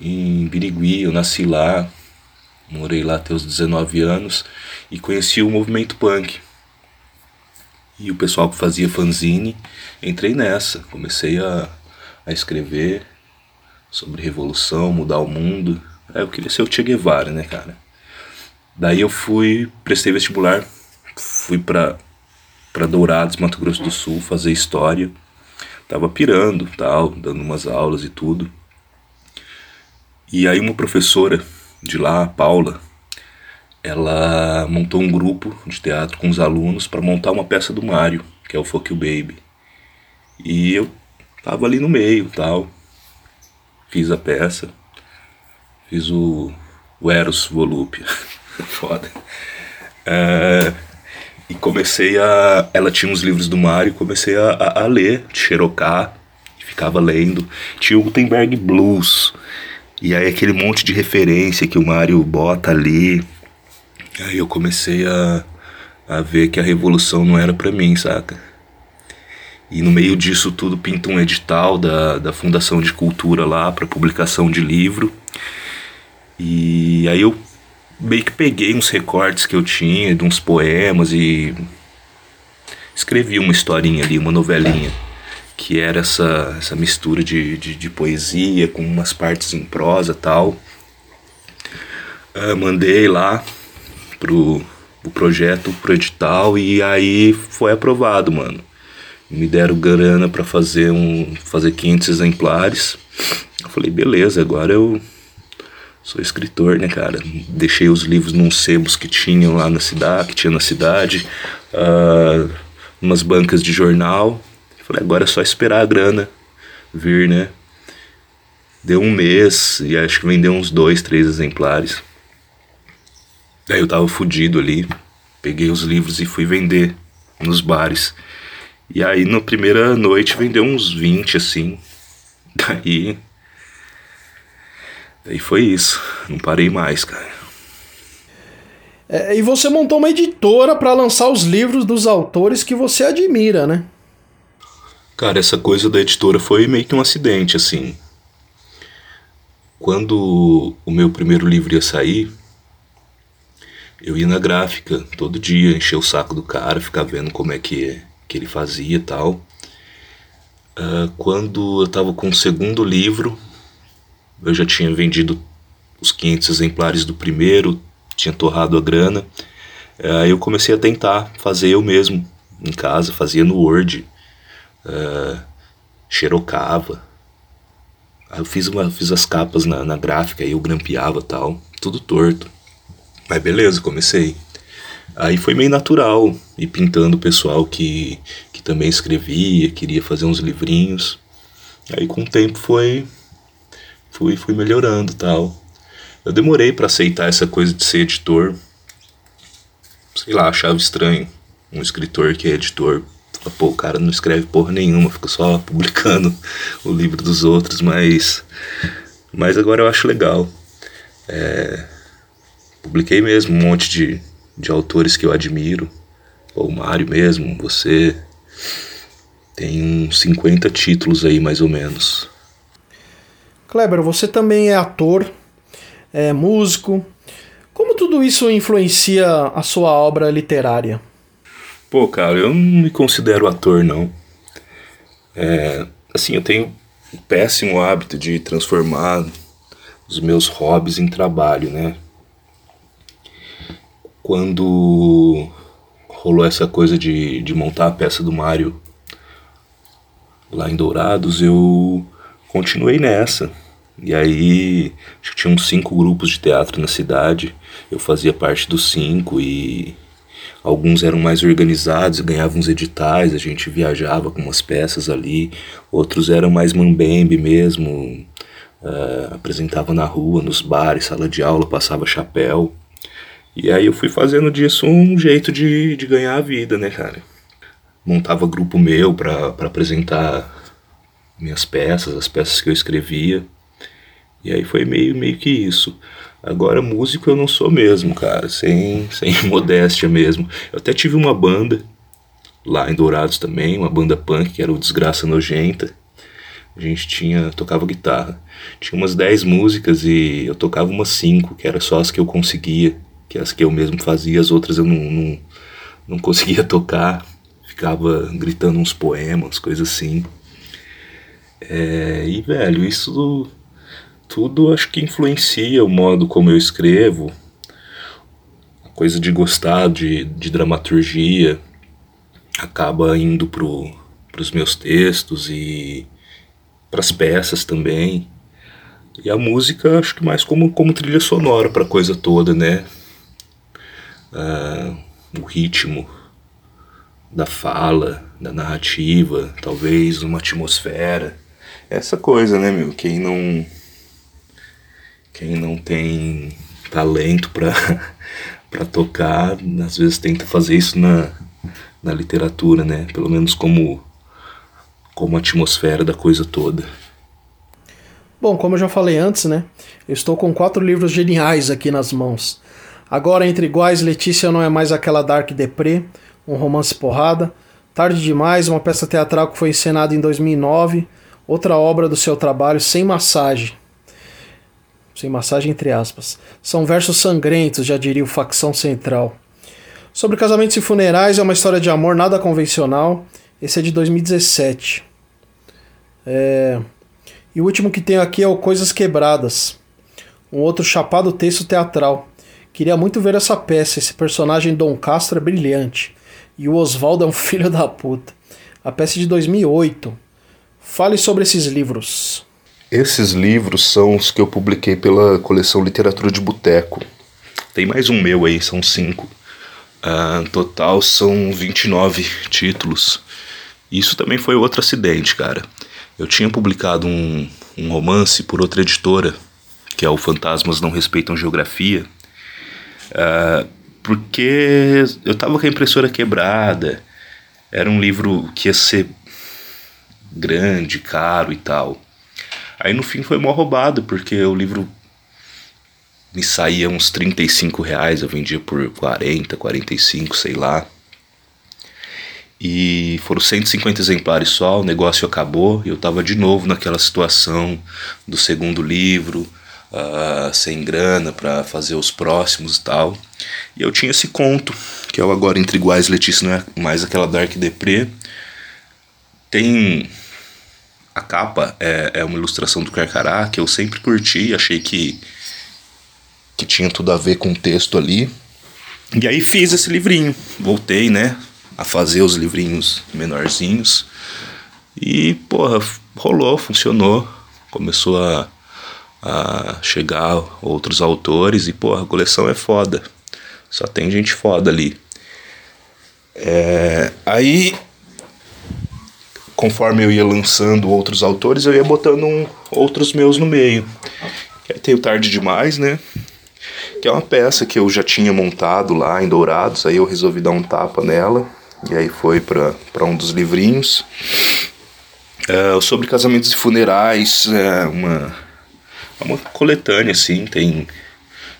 em Birigui, eu nasci lá, morei lá até os 19 anos e conheci o movimento punk. E o pessoal que fazia fanzine, entrei nessa, comecei a, a escrever sobre revolução, mudar o mundo. É, eu queria ser o Che Guevara, né, cara? Daí eu fui, prestei vestibular, fui para para Dourados, Mato Grosso do Sul, fazer história. Tava pirando, tal, dando umas aulas e tudo. E aí uma professora de lá, Paula, ela montou um grupo de teatro com os alunos para montar uma peça do Mario, que é o Fuck You Baby. E eu tava ali no meio, tal. Fiz a peça. Fiz o, o Eros Volúpia. Foda. É, e comecei a. Ela tinha uns livros do Mário, comecei a, a, a ler, xerocar, ficava lendo. Tinha o Gutenberg Blues. E aí aquele monte de referência que o Mário bota ali. Aí eu comecei a, a ver que a revolução não era para mim, saca? E no meio disso tudo pinta um edital da, da Fundação de Cultura lá para publicação de livro. E aí eu meio que peguei uns recortes que eu tinha de uns poemas e escrevi uma historinha ali, uma novelinha, que era essa, essa mistura de, de, de poesia com umas partes em prosa tal. Uh, mandei lá pro, pro projeto, pro edital, e aí foi aprovado, mano. Me deram grana para fazer um fazer 500 exemplares. Eu falei, beleza, agora eu Sou escritor, né, cara? Deixei os livros num sebos que tinham lá na cidade, que tinha na cidade, uh, umas bancas de jornal. Falei, agora é só esperar a grana vir, né? Deu um mês e acho que vendeu uns dois, três exemplares. Daí eu tava fudido ali, peguei os livros e fui vender nos bares. E aí na primeira noite vendeu uns 20 assim. Daí Daí foi isso. Não parei mais, cara. É, e você montou uma editora para lançar os livros dos autores que você admira, né? Cara, essa coisa da editora foi meio que um acidente, assim. Quando o meu primeiro livro ia sair, eu ia na gráfica todo dia, encher o saco do cara, ficar vendo como é que, que ele fazia e tal. Uh, quando eu estava com o segundo livro, eu já tinha vendido os 500 exemplares do primeiro, tinha torrado a grana. Aí uh, eu comecei a tentar fazer eu mesmo em casa, fazia no Word, uh, xerocava. Aí eu fiz, uma, fiz as capas na, na gráfica, aí eu grampeava tal, tudo torto. Mas beleza, comecei. Aí foi meio natural ir pintando o pessoal que, que também escrevia, queria fazer uns livrinhos. Aí com o tempo foi fui fui melhorando, tal. Eu demorei para aceitar essa coisa de ser editor. Sei lá, achava estranho um escritor que é editor. Pô, o cara não escreve porra nenhuma, fica só publicando o livro dos outros, mas mas agora eu acho legal. É, publiquei mesmo um monte de de autores que eu admiro, o Mário mesmo, você. Tem uns 50 títulos aí, mais ou menos. Kleber, você também é ator, é músico. Como tudo isso influencia a sua obra literária? Pô, cara, eu não me considero ator, não. É, assim, eu tenho o péssimo hábito de transformar os meus hobbies em trabalho, né? quando rolou essa coisa de, de montar a peça do Mario lá em Dourados, eu continuei nessa. E aí, acho que tinha uns cinco grupos de teatro na cidade, eu fazia parte dos cinco e alguns eram mais organizados, ganhavam uns editais, a gente viajava com umas peças ali, outros eram mais mambembe mesmo, uh, apresentava na rua, nos bares, sala de aula, passava chapéu. E aí eu fui fazendo disso um jeito de, de ganhar a vida, né, cara? Montava grupo meu para apresentar minhas peças, as peças que eu escrevia. E aí foi meio, meio que isso. Agora, músico eu não sou mesmo, cara, sem, sem modéstia mesmo. Eu até tive uma banda lá em Dourados também, uma banda punk que era o Desgraça Nojenta. A gente tinha, tocava guitarra. Tinha umas 10 músicas e eu tocava umas 5, que era só as que eu conseguia que as que eu mesmo fazia, as outras eu não, não, não conseguia tocar, ficava gritando uns poemas, coisas assim. É, e, velho, isso tudo acho que influencia o modo como eu escrevo, a coisa de gostar de, de dramaturgia acaba indo pro, pros meus textos e pras peças também. E a música acho que mais como, como trilha sonora pra coisa toda, né? uh, o ritmo da fala, da narrativa, talvez uma atmosfera. Essa coisa, né, meu? Quem não. Quem não tem talento para tocar, às vezes tenta fazer isso na, na literatura, né? Pelo menos como como atmosfera da coisa toda. Bom, como eu já falei antes, né? Eu estou com quatro livros geniais aqui nas mãos. Agora, entre iguais, Letícia não é mais aquela Dark Deprê, um romance porrada. Tarde Demais, uma peça teatral que foi encenada em 2009, outra obra do seu trabalho, Sem Massagem. Sem massagem, entre aspas. São versos sangrentos, já diria o Facção Central. Sobre casamentos e funerais, é uma história de amor nada convencional. Esse é de 2017. É... E o último que tenho aqui é o Coisas Quebradas, um outro chapado texto teatral. Queria muito ver essa peça. Esse personagem Dom Castro é brilhante. E o Oswaldo é um filho da puta. A peça é de 2008. Fale sobre esses livros. Esses livros são os que eu publiquei pela coleção Literatura de Boteco. Tem mais um meu aí, são cinco. Uh, total são 29 títulos. Isso também foi outro acidente, cara. Eu tinha publicado um, um romance por outra editora, que é o Fantasmas Não Respeitam Geografia, Uh, porque eu tava com a impressora quebrada, era um livro que ia ser grande, caro e tal. Aí no fim foi mal roubado, porque o livro me saía uns 35 reais, eu vendia por 40, 45, sei lá. E foram 150 exemplares só, o negócio acabou e eu estava de novo naquela situação do segundo livro, uh, sem grana para fazer os próximos e tal. E eu tinha esse conto, que é o Agora Entre Iguais, Letícia não é mais aquela Dark Deprê. Tem. A capa é, é uma ilustração do Carcará, que eu sempre curti, achei que que tinha tudo a ver com o texto ali. E aí fiz esse livrinho. Voltei, né, a fazer os livrinhos menorzinhos. E, porra, rolou, funcionou. Começou a, a chegar outros autores e, porra, a coleção é foda. Só tem gente foda ali. É, aí, conforme eu ia lançando outros autores, eu ia botando um, outros meus no meio. Aí tem o Tarde Demais, né? que é uma peça que eu já tinha montado lá em Dourados, aí eu resolvi dar um tapa nela, e aí foi para um dos livrinhos. É, sobre casamentos e funerais, é uma, é uma coletânea, assim, tem,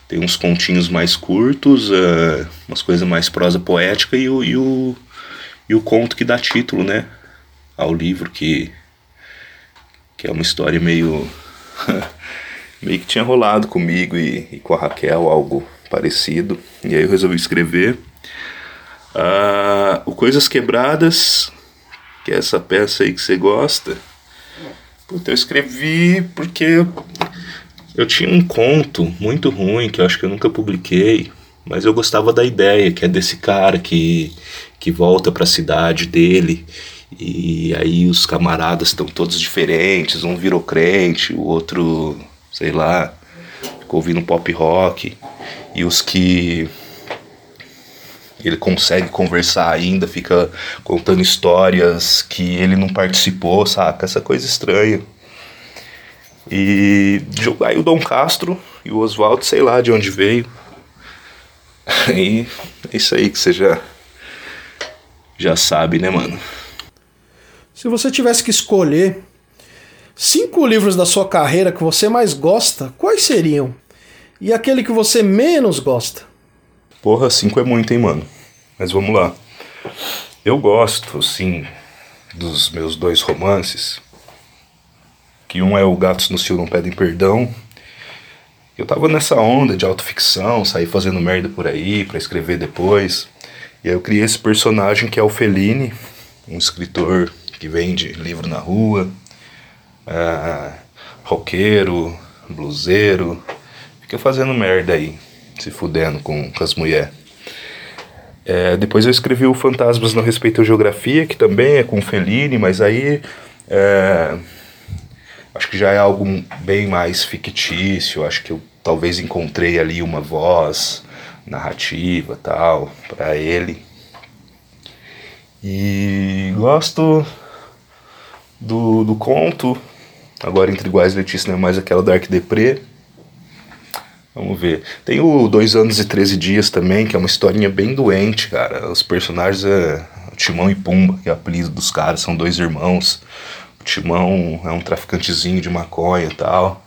tem uns continhos mais curtos, é, umas coisas mais prosa poética e o, e, o, e o conto que dá título, né, ao livro, que, que é uma história meio... meio que tinha rolado comigo e, e, com a Raquel algo parecido. E aí eu resolvi escrever. Uh, o Coisas Quebradas, que é essa peça aí que você gosta. Puta, eu escrevi porque eu tinha um conto muito ruim que eu acho que eu nunca publiquei, mas eu gostava da ideia, que é desse cara que, que volta para a cidade dele e aí os camaradas estão todos diferentes, um virou crente, o outro sei lá, ficou ouvindo pop rock, e os que ele consegue conversar ainda, fica contando histórias que ele não participou, saca? Essa coisa estranha. E aí o Dom Castro e o Oswaldo, sei lá de onde veio. E é isso aí que você já, já sabe, né, mano? Se você tivesse que escolher Cinco livros da sua carreira que você mais gosta, quais seriam? E aquele que você menos gosta? Porra, cinco é muito, hein, mano? Mas vamos lá. Eu gosto, sim, dos meus dois romances. Que um é o Gatos no Cio Não Pedem Perdão. Eu tava nessa onda de autoficção, sair fazendo merda por aí para escrever depois. E aí eu criei esse personagem que é o Fellini, um escritor que vende livro na rua, é, roqueiro, bluseiro, fica fazendo merda aí, se fudendo com, com as mulheres. É, depois eu escrevi o Fantasmas Não Respeitam Geografia, que também é com Fellini, mas aí é, acho que já é algo bem mais fictício, acho que eu talvez encontrei ali uma voz narrativa tal para ele. E gosto do, do conto Agora, Entre Iguais, Letícia não é mais aquela Dark Deprê. Vamos ver. Tem o Dois Anos e Treze Dias também, que é uma historinha bem doente, cara. Os personagens é Timão e Pumba, que é o apelido dos caras, são dois irmãos. O Timão é um traficantezinho de maconha e tal.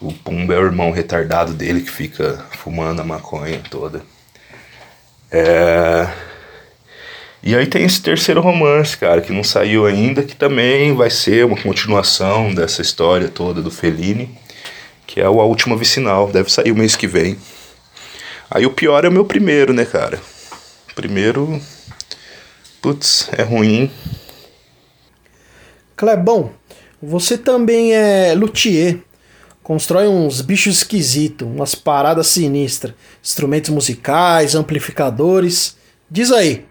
O Pumba é o irmão retardado dele que fica fumando a maconha toda. É... E aí tem esse terceiro romance, cara, que não saiu ainda, que também vai ser uma continuação dessa história toda do Fellini, que é o A Última Vicinal, deve sair o mês que vem. Aí o pior é o meu primeiro, né, cara? Primeiro, putz, é ruim. Clebão, você também é luthier. Constrói uns bichos esquisitos, umas paradas sinistras, instrumentos musicais, amplificadores. Diz aí,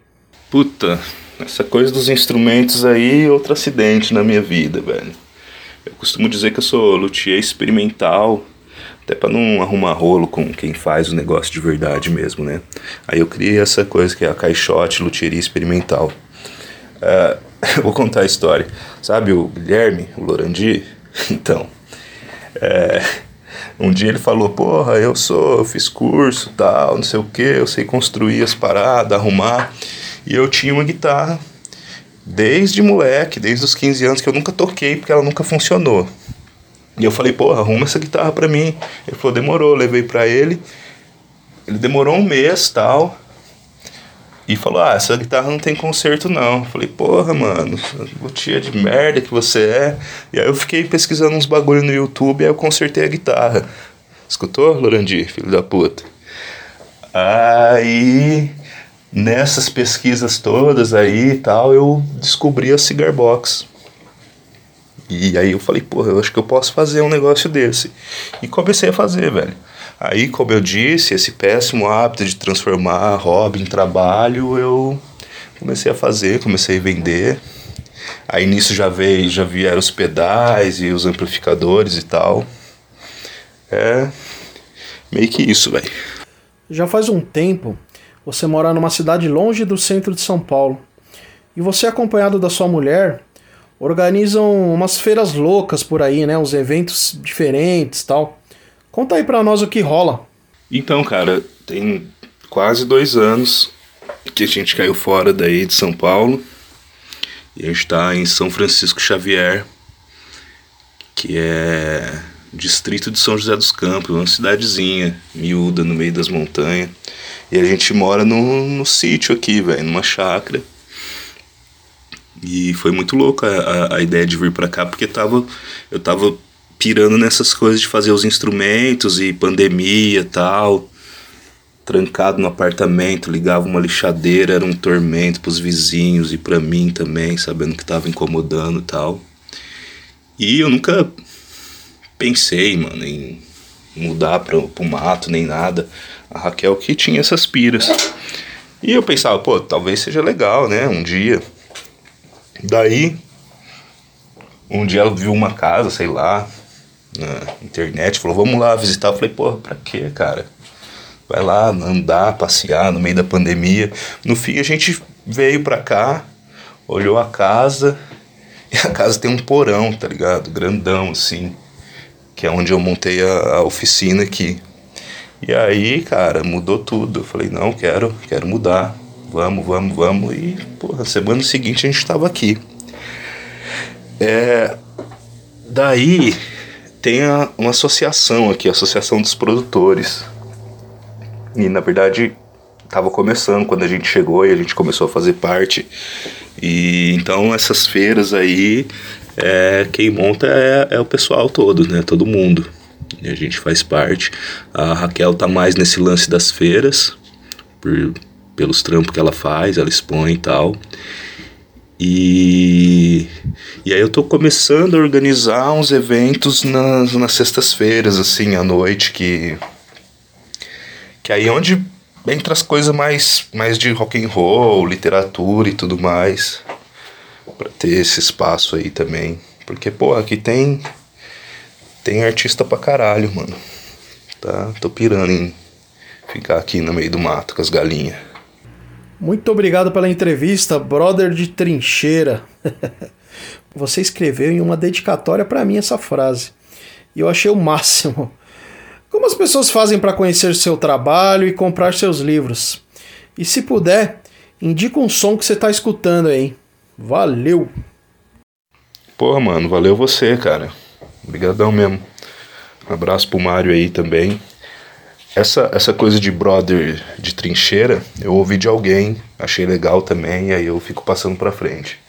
Puta, essa coisa dos instrumentos aí, outro acidente na minha vida, velho. Eu costumo dizer que eu sou luthier experimental, até para não arrumar rolo com quem faz o negócio de verdade mesmo, né? Aí eu criei essa coisa que é a caixote luthieria experimental. Uh, vou contar a história. Sabe o Guilherme, o Lorandi? Então, é, um dia ele falou, porra, eu sou, eu fiz curso, tal, não sei o que, eu sei construir as paradas, arrumar. E eu tinha uma guitarra desde moleque, desde os 15 anos, que eu nunca toquei porque ela nunca funcionou. E eu falei, porra, arruma essa guitarra pra mim. Ele falou, demorou, levei pra ele. Ele demorou um mês tal. E falou, ah, essa guitarra não tem conserto não. Eu falei, porra, mano, tia de merda que você é. E aí eu fiquei pesquisando uns bagulho no YouTube e aí eu consertei a guitarra. Escutou, Lorandi, filho da puta? Aí, nessas pesquisas todas aí e tal, eu descobri a Cigar Box. E aí eu falei, porra, eu acho que eu posso fazer um negócio desse. E comecei a fazer, velho. Aí, como eu disse, esse péssimo hábito de transformar hobby em trabalho, eu comecei a fazer, comecei a vender. Aí nisso já veio, já vieram os pedais e os amplificadores e tal. É meio que isso, velho. Já faz um tempo você mora numa cidade longe do centro de São Paulo. E você, acompanhado da sua mulher, organizam umas feiras loucas por aí, né? Uns eventos diferentes tal. Conta aí pra nós o que rola. Então, cara, tem quase dois anos que a gente caiu fora daí de São Paulo. E a gente tá em São Francisco Xavier, que é distrito de São José dos Campos, uma cidadezinha miúda no meio das montanhas. E a gente mora no, no sítio aqui, velho, numa chácara. E foi muito louco a, a, a, ideia de vir para cá, porque tava, eu tava pirando nessas coisas de fazer os instrumentos e pandemia tal. Trancado no apartamento, ligava uma lixadeira, era um tormento pros vizinhos e para mim também, sabendo que tava incomodando e tal. E eu nunca pensei, mano, em mudar pro, pro mato nem nada. A Raquel que tinha essas piras. E eu pensava, pô, talvez seja legal, né? Um dia Daí, um dia ela viu uma casa, sei lá, na internet, falou, vamos lá visitar. Eu falei, porra, pra quê, cara? Vai lá andar, passear no meio da pandemia. No fim, a gente veio pra cá, olhou a casa, e a casa tem um porão, tá ligado? Grandão, assim, que é onde eu montei a, a oficina aqui. E aí, cara, mudou tudo. Eu falei, não, quero, quero mudar vamos, vamos, vamos. E, porra, semana seguinte a gente estava aqui. É, daí tem a, uma associação aqui, a Associação dos Produtores. E na verdade estava começando quando a gente chegou e a gente começou a fazer parte. E então essas feiras aí, é, quem monta é, é o pessoal todo, né? Todo mundo. E a gente faz parte. A Raquel tá mais nesse lance das feiras, por pelos trampos que ela faz, ela expõe e tal. E, e aí eu tô começando a organizar uns eventos nas, nas sextas-feiras, assim, à noite, que. Que aí é onde entra as coisas mais, mais de rock and roll, literatura e tudo mais. Para ter esse espaço aí também. Porque, pô, aqui tem. Tem artista pra caralho, mano. Tá? Tô pirando em ficar aqui no meio do mato com as galinhas. Muito obrigado pela entrevista, brother de trincheira. Você escreveu em uma dedicatória para mim essa frase. E eu achei o máximo. Como as pessoas fazem para conhecer seu trabalho e comprar seus livros? E se puder, indica um som que você está escutando aí. Valeu! Porra, mano, valeu você, cara. Obrigadão mesmo. Um abraço pro Mário aí também. Essa, essa coisa de brother de trincheira, eu ouvi de alguém, achei legal também, aí eu fico passando pra frente.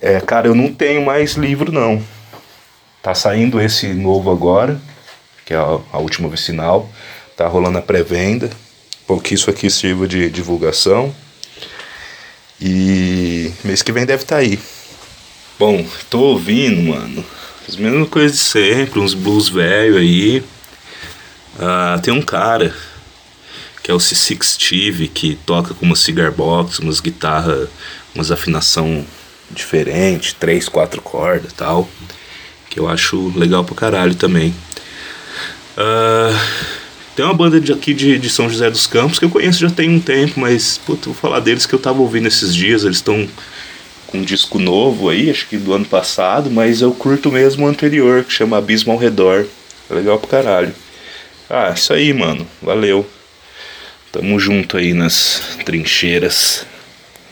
É, cara, eu não tenho mais livro não. Tá saindo esse novo agora, que é a, a última vicinal. Tá rolando a pré-venda. Porque isso aqui sirva de divulgação. E mês que vem deve estar tá aí. Bom, tô ouvindo, mano. As mesmas coisas de sempre, uns blues velho aí. Uh, tem um cara que é o C6 Steve que toca com uma cigar box, umas guitarras, umas afinação diferente, três, quatro cordas tal, que eu acho legal pra caralho também. Uh, tem uma banda de aqui de, de São José dos Campos que eu conheço já tem um tempo, mas vou falar deles que eu tava ouvindo esses dias, eles estão com um disco novo aí, acho que do ano passado, mas eu curto mesmo o anterior, que chama Abismo ao Redor. É legal pra caralho. Ah, isso aí, mano. Valeu. Tamo junto aí nas trincheiras.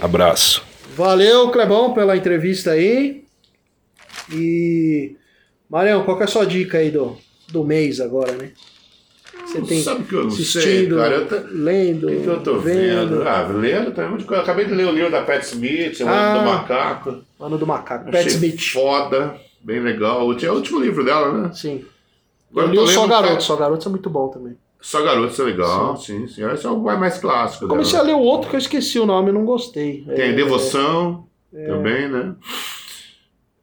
Abraço. Valeu, Clebão, pela entrevista aí. E Marião, qual que é a sua dica aí do, do mês agora, né? Você tem Sabe que eu não sei, assistindo, cara. Eu tô- lendo, O que, que eu tô vendo? Ah, lendo também. Eu acabei de ler o livro da Pat Smith, O Ano Ah. do Macaco. Ano do Macaco, Achei Pat Smith. Foda, bem legal. É o último livro dela, né? Sim. Agora eu li o Só Garoto, Só Garoto é muito bom também. Só Garotos é legal, sim, sim. Esse é o mais clássico Comecei a dela. ler o outro que eu esqueci o nome, não gostei. Tem É, Devoção também, né?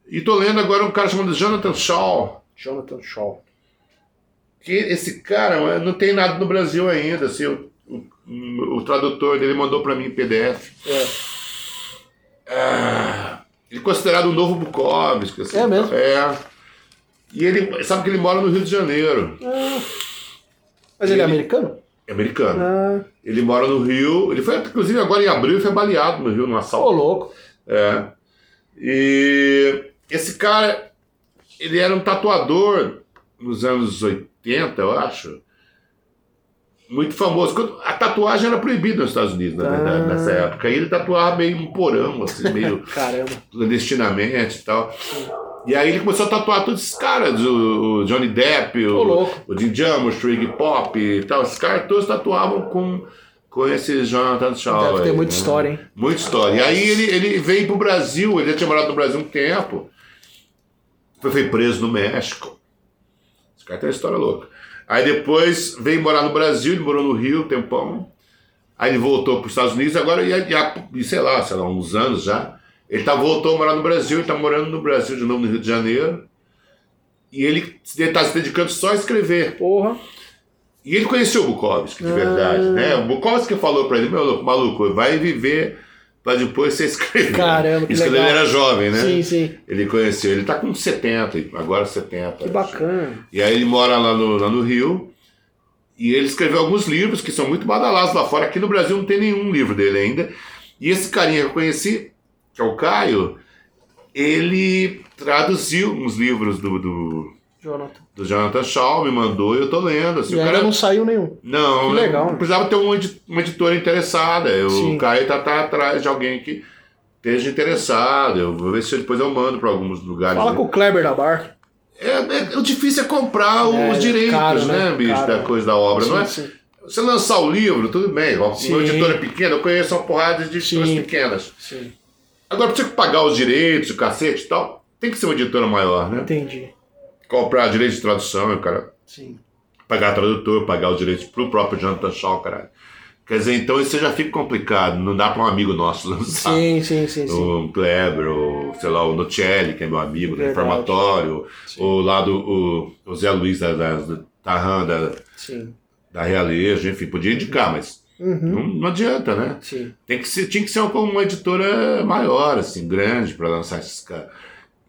E tô lendo agora um cara chamado Jonathan Shaw. Jonathan Shaw. Que esse cara não tem nada no Brasil ainda. Assim, o, o- o tradutor dele mandou pra mim em PDF. É. Ah, ele é considerado o novo Bukowski. assim. É mesmo? É. E ele sabe que ele mora no Rio de Janeiro. Mas ele é Ele- americano? É americano. Ah, Ele mora no Rio. Ele foi, inclusive, agora em abril, foi baleado no Rio, num ô, assalto. louco. É. E esse cara, ele era um tatuador nos anos 80, eu acho. Muito famoso. Quando- A tatuagem era proibida nos Estados Unidos, na verdade, Ah. nessa época. E ele tatuava meio um porão, assim, meio Caramba. clandestinamente e tal. E aí ele começou a tatuar todos esses caras, o, Johnny Depp, o, louco. o Jim Jarmusch, o Iggy Pop e tal. Esses caras todos tatuavam com, com esse Jonathan Shaw. Deve ter aí, muita né? história, hein? Muita história. E aí ele, ele veio pro Brasil, ele já tinha morado no Brasil um tempo. Foi, foi preso no México. Cara tem uma história louca. Aí depois veio morar no Brasil, ele morou no Rio um tempão. Aí ele voltou para os Estados Unidos, agora, e, sei lá, sei lá, uns anos já. Ele tá, voltou a morar no Brasil, ele está morando no Brasil de novo, no Rio de Janeiro. E ele está se dedicando só a escrever. Porra. E ele conheceu o Bukowski, de verdade, Ah. né? O Bukowski falou pra ele, meu louco, maluco, vai viver pra depois você escrever. Caramba, que Isso legal. ele era jovem, né? Sim, sim. Ele conheceu, ele tá com 70, agora 70. Que acho. bacana. E aí ele mora lá no, lá no Rio, e ele escreveu alguns livros que são muito badalados lá fora. Aqui no Brasil não tem nenhum livro dele ainda. E esse carinha que eu conheci, que é o Caio, ele traduziu uns livros do, do, Jonathan. do Jonathan Shaw, me mandou e eu tô lendo. Assim, E o cara não saiu nenhum. não, Que legal, eu né? precisava ter uma, uma editora interessada. Eu- Sim. O Caio tá, tá atrás de alguém que esteja interessado. Eu vou ver se depois eu mando para alguns lugares. Fala né? com o Kleber da Bar. é, é- o difícil é comprar É, os direitos, caro, né, né? bicho, Caro, da coisa da obra. não é? Sim, sim. Você lançar o livro, tudo bem. Uma Sim. uma editora pequena, eu conheço uma porrada de editoras Sim. pequenas. Sim. Agora, pra você pagar os direitos, o cacete e tal, tem que ser uma editora maior, né? Entendi. Comprar direitos de tradução, o cara Sim. pagar tradutor, pagar os direitos pro próprio Jonathan Shaw, caralho. Quer dizer, então isso já fica complicado. Não dá pra um amigo nosso lançar. Sim, sim, sim, sim. O Kleber, ou sei lá, o Nocelli, que é meu amigo, do. Reformatório, Sim. ou lá do o, o Zé Luiz da, da, do Tarran, da, Sim. da Realejo, enfim, podia indicar, mas Uhum. não, não adianta, né? Sim. Tem que ser, tinha que ser uma, uma editora maior, assim, grande, para lançar esses caras.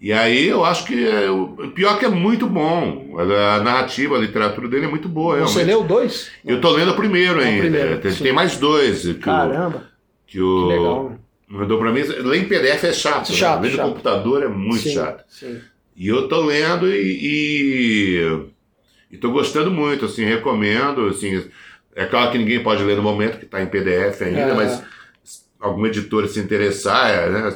E aí eu acho que é, o pior que é muito bom. A, narrativa, a literatura dele é muito boa, Você realmente. leu dois? Eu tô lendo o primeiro o ainda. primeiro, tem, mais dois. Que o, Caramba. que o Que legal. né? mandou pra mim. Ler em PDF é chato. né? Chato, Ler no computador é muito sim, chato. Sim. E eu tô lendo e, e, e tô gostando muito, assim, recomendo, assim, é claro que ninguém pode ler no momento que tá em PDF ainda, É. mas alguma editora se interessar, é, né,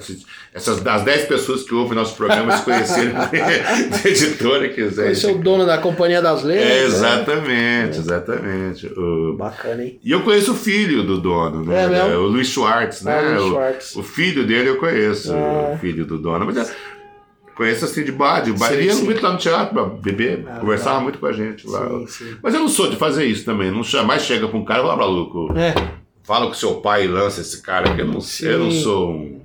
essas das 10 pessoas que ouvem nosso programa se conhecerem de editora quiser. Esse é o dono da Companhia das Letras. É, né? exatamente, exatamente. O- Bacana, hein? E eu conheço o filho do dono, né? É mesmo? o Luiz Schwartz, né? Ah, Luiz O- Schwartz. o filho dele eu conheço, Ah. o filho do dono. Mas é, conheço assim de bar, de bar. Sim, Ele ia sim. muito lá no teatro pra beber, Ah, conversava legal. muito com a gente lá. Sim. Mas eu não sou de fazer isso também. Não jamais chega pra um cara e fala, maluco, É, fala com seu pai e lança esse cara, que eu não, eu não sou um,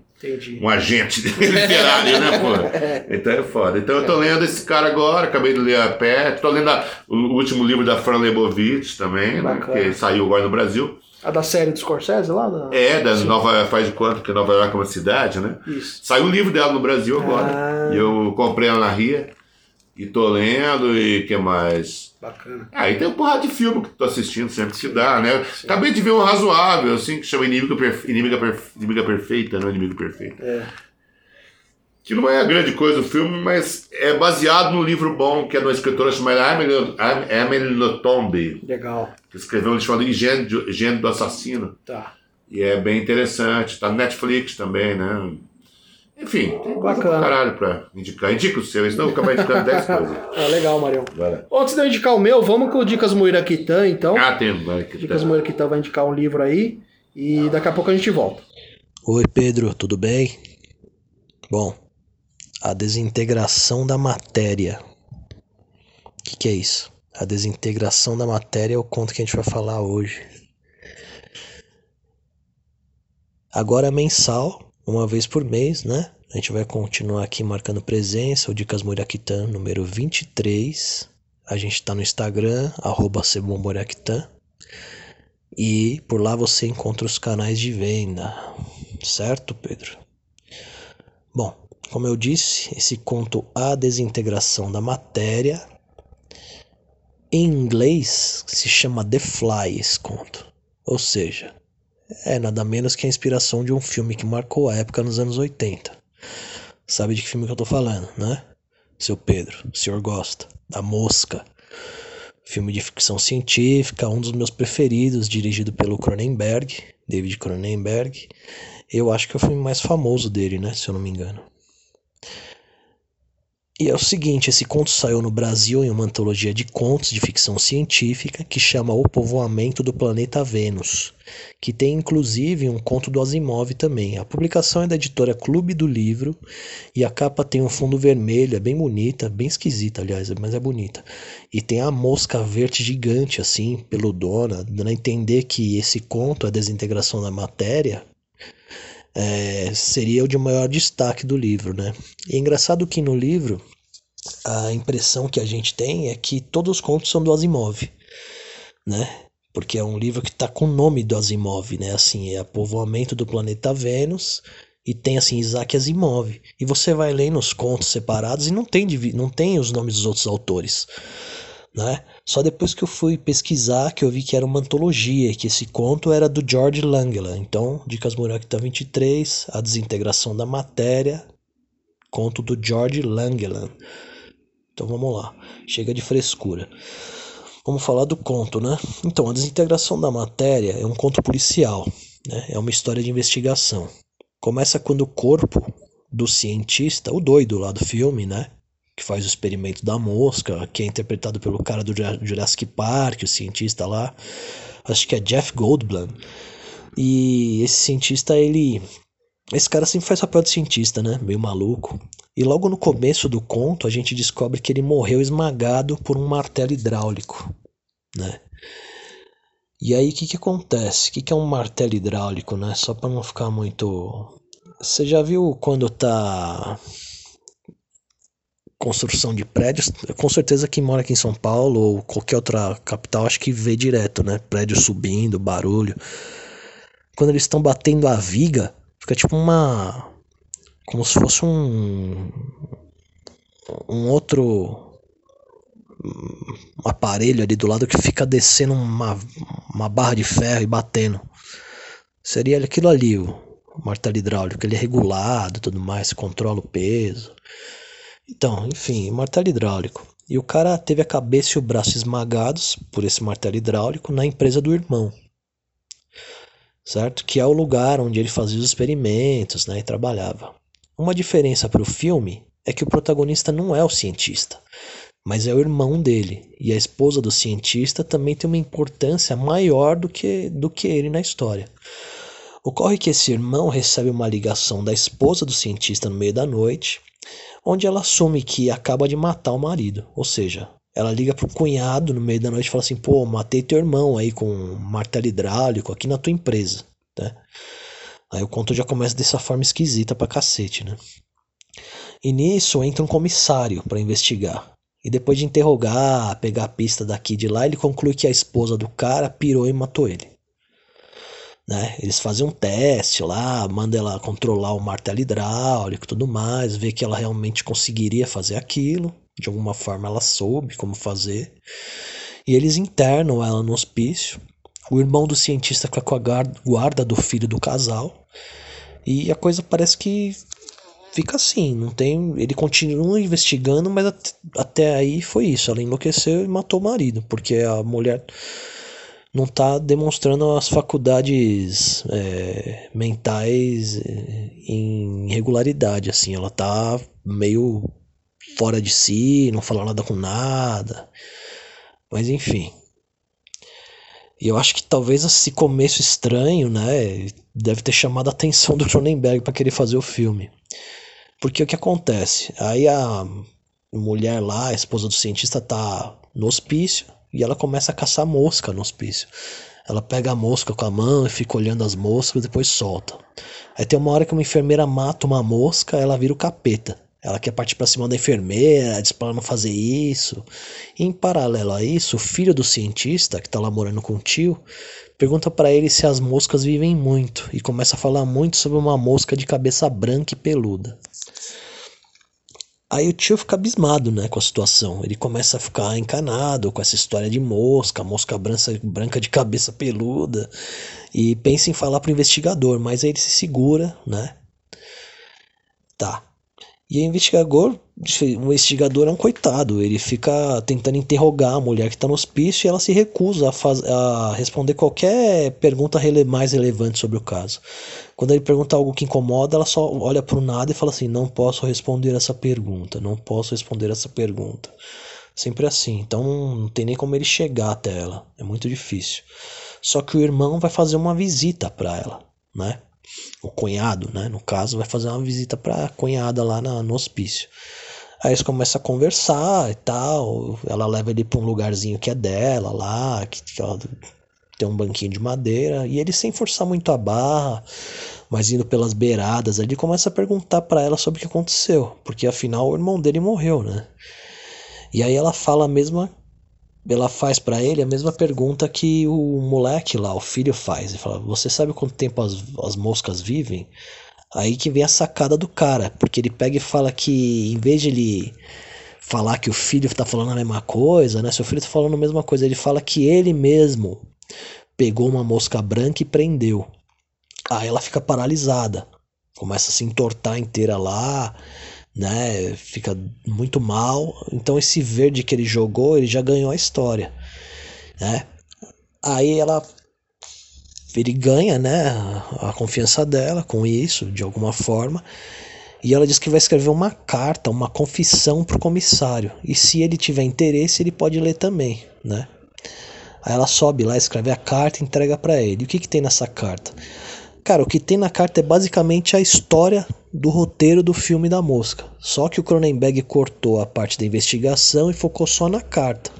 um agente literário, né, pô? Então é foda. Então eu tô lendo esse cara agora, acabei de ler a Pet, tô lendo a- o último livro da Fran Lebovitch também, né? Que saiu agora no Brasil. A da série do Scorsese lá? Da... É, da Sim. Nova faz de quanto que Nova York é uma cidade, né? Isso. Saiu o livro dela no Brasil agora. Ah. E eu comprei ela na Ria. E tô lendo e que mais? Bacana. Ah, e tem um porrada de filme que tô assistindo sempre que dá, né? Acabei de ver um razoável, assim, que chama Inimiga, Perfe... Inimiga, Perfe... Inimiga Perfeita, não Inimigo Perfeito. É. Que não é a grande coisa o filme, mas é baseado num livro bom que é de uma escritora chamada Amélie Nothomb, Legal. que escreveu um livro chamado do- Higiene do Assassino. Tá. E é bem interessante. Tá no Netflix também, né? Enfim, tem coisa Bacana. pra caralho pra indicar. Indica o seu, senão eu vou acabar indicando 10 coisas. Ah, legal, Marião. Vai. Antes de eu indicar o meu, vamos com o Dicas Muiraquitã, então. Ah, tem. Que Dicas tá. Muiraquitã vai indicar um livro aí. E daqui a pouco a gente volta. Oi Pedro, tudo bem? Bom, a desintegração da matéria. O que, que é isso? A desintegração da matéria é o conto que a gente vai falar hoje. Agora é mensal, uma vez por mês, né? A gente vai continuar aqui marcando presença, o Dicas Muriaquitã número 23. A gente tá no Instagram, arroba Cebomoriaquitã. E por lá você encontra os canais de venda. Certo, Pedro? Bom, como eu disse, esse conto A Desintegração da Matéria, em inglês se chama The Fly esse conto. Ou seja, é nada menos que a inspiração de um filme que marcou a época nos anos 80. Sabe de que filme que eu tô falando, né? Seu Pedro, o senhor gosta. Da Mosca. Filme de ficção científica, um dos meus preferidos, dirigido pelo Cronenberg, David Cronenberg. Eu acho que é o filme mais famoso dele, né? Se eu não me engano. E é o seguinte, esse conto saiu no Brasil em uma antologia de contos de ficção científica que chama O Povoamento do Planeta Vênus, que tem inclusive um conto do Asimov também. A publicação é da editora Clube do Livro e a capa tem um fundo vermelho, é bem bonita, bem esquisita, aliás, mas é bonita. E tem a mosca verde gigante assim, peludona, dando a entender que esse conto, a desintegração da matéria, é, seria o de maior destaque do livro, né? E é engraçado que no livro a impressão que a gente tem é que todos os contos são do Asimov, né? Porque é um livro que está com o nome do Asimov, né? Assim, é Povoamento do Planeta Vênus e tem assim Isaac Asimov. E você vai lendo os contos separados e não tem, não tem os nomes dos outros autores, né? Só depois que eu fui pesquisar que eu vi que era uma antologia, que esse conto era do George Langland. Então, Dicas Murakita 23, A Desintegração da Matéria, conto do George Langland. Então vamos lá, chega de frescura. Vamos falar do conto, né? Então, A Desintegração da Matéria é um conto policial, né? É uma história de investigação. Começa quando o corpo do cientista, o doido lá do filme, né? Que faz o experimento da mosca, que é interpretado pelo cara do Jura- Jurassic Park, o cientista lá. Acho que é Jeff Goldblum. E esse cientista, ele. Esse cara sempre faz papel de cientista, né? Meio maluco. E logo no começo do conto, a gente descobre que ele morreu esmagado por um martelo hidráulico, né? E aí, o que que acontece? O que que é um martelo hidráulico, né? Só para não ficar muito... Você já viu quando tá construção de prédios? Com certeza quem mora aqui em São Paulo ou qualquer outra capital, acho que vê direto, né? Prédio subindo, barulho. Quando eles estão batendo a viga, fica tipo uma... Como se fosse um... Um outro um aparelho ali do lado que fica descendo uma, uma barra de ferro e batendo. Seria aquilo ali, o, martelo hidráulico. Ele é regulado tudo mais, controla o peso. Então, enfim, martelo hidráulico. E o cara teve a cabeça e o braço esmagados por esse martelo hidráulico na empresa do irmão. Certo? Que é o lugar onde ele fazia os experimentos né, e trabalhava. Uma diferença para o filme é que o protagonista não é o cientista mas é o irmão dele. E a esposa do cientista também tem uma importância maior do que, do que ele na história. Ocorre que esse irmão recebe uma ligação da esposa do cientista no meio da noite, onde ela assume que acaba de matar o marido. Ou seja, ela liga pro cunhado no meio da noite e fala assim: pô, matei teu irmão aí com um martelo hidráulico aqui na tua empresa. Né? Aí o conto já começa dessa forma esquisita pra cacete, né? E nisso entra um comissário para investigar. E depois de interrogar, pegar a pista daqui e de lá, ele conclui que a esposa do cara pirou e matou ele. Né? Eles fazem um teste lá, manda ela controlar o martelo hidráulico e tudo mais, ver que ela realmente conseguiria fazer aquilo. De alguma forma ela soube como fazer. E eles internam ela no hospício. O irmão do cientista fica com a guarda do filho do casal. E a coisa parece que fica assim, não tem, ele continua investigando, mas at- até aí foi isso, ela enlouqueceu e matou o marido, porque a mulher não está demonstrando as faculdades é, mentais é, em regularidade, assim, ela tá meio fora de si, não fala nada com nada, mas enfim. E eu acho que talvez esse começo estranho, né, deve ter chamado a atenção do Cronenberg para querer fazer o filme. Porque o que acontece? Aí a mulher lá, a esposa do cientista, tá no hospício e ela começa a caçar mosca no hospício. Ela pega a mosca com a mão e fica olhando as moscas e depois solta. Aí tem uma hora que uma enfermeira mata uma mosca, ela vira o capeta. Ela quer partir para cima da enfermeira, diz para ela não fazer isso. E em paralelo a isso, o filho do cientista, que tá lá morando com o tio, pergunta para ele se as moscas vivem muito e começa a falar muito sobre uma mosca de cabeça branca e peluda. Aí o tio fica abismado, né, com a situação. Ele começa a ficar encanado com essa história de mosca, mosca branca, branca de cabeça peluda, e pensa em falar pro investigador, mas aí ele se segura, né? Tá. E o investigador, o investigador é um coitado, ele fica tentando interrogar a mulher que está no hospício e ela se recusa a, faz, a responder qualquer pergunta rele mais relevante sobre o caso. Quando ele pergunta algo que incomoda, ela só olha para o nada e fala assim: Não posso responder essa pergunta, não posso responder essa pergunta. Sempre assim, então não tem nem como ele chegar até ela, é muito difícil. Só que o irmão vai fazer uma visita para ela, né? O cunhado, né, no caso, vai fazer uma visita para a cunhada lá na, no hospício. Aí eles começam a conversar e tal. Ela leva ele para um lugarzinho que é dela lá, que, que ela tem um banquinho de madeira. E ele, sem forçar muito a barra, mas indo pelas beiradas ali, começa a perguntar para ela sobre o que aconteceu. Porque afinal o irmão dele morreu, né? E aí ela fala a mesma ela faz para ele a mesma pergunta que o moleque lá, o filho faz. Ele fala: Você sabe quanto tempo as, as moscas vivem? Aí que vem a sacada do cara, porque ele pega e fala que em vez de ele falar que o filho tá falando a mesma coisa, né? Seu filho tá falando a mesma coisa, ele fala que ele mesmo pegou uma mosca branca e prendeu. Aí ela fica paralisada, começa a se entortar inteira lá né? Fica muito mal. Então esse verde que ele jogou, ele já ganhou a história, né? Aí ela ele ganha, né, a confiança dela com isso, de alguma forma. E ela diz que vai escrever uma carta, uma confissão pro comissário. E se ele tiver interesse, ele pode ler também, né? Aí ela sobe lá, escreve a carta entrega para ele. E o que, que tem nessa carta? Cara, o que tem na carta é basicamente a história do roteiro do filme da mosca. Só que o Cronenberg cortou a parte da investigação e focou só na carta.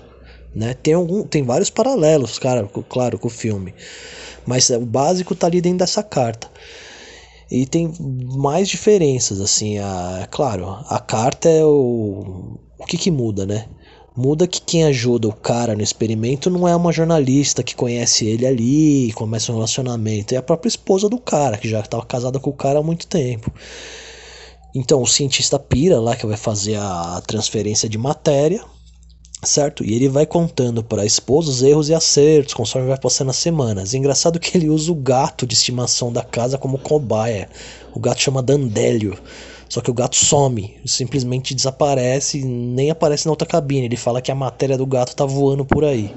Né? Tem, algum, tem vários paralelos, cara, claro, com o filme. Mas o básico tá ali dentro dessa carta. E tem mais diferenças, assim. A, claro, a carta é o. O que, que muda, né? Muda que quem ajuda o cara no experimento não é uma jornalista que conhece ele ali e começa um relacionamento. É a própria esposa do cara, que já estava casada com o cara há muito tempo. Então o cientista pira lá que vai fazer a transferência de matéria, certo? E ele vai contando para a esposa os erros e acertos conforme vai passando as semanas. Engraçado que ele usa o gato de estimação da casa como cobaia. O gato chama Dandélio. Só que o gato some, simplesmente desaparece, nem aparece na outra cabine. Ele fala que a matéria do gato tá voando por aí,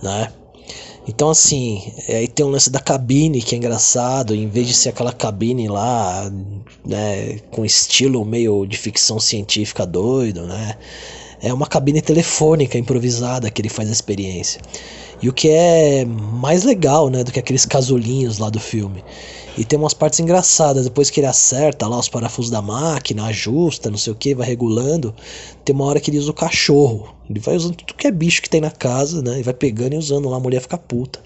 né? Então assim, aí tem um lance da cabine que é engraçado, em vez de ser aquela cabine lá, né, com estilo meio de ficção científica doido, né? É uma cabine telefônica improvisada que ele faz a experiência. E o que é mais legal, né, do que aqueles casulinhos lá do filme, e tem umas partes engraçadas, depois que ele acerta lá os parafusos da máquina, ajusta, não sei o que, vai regulando. Tem uma hora que ele usa o cachorro. Ele vai usando tudo que é bicho que tem na casa, né? E vai pegando e usando lá, a mulher fica puta.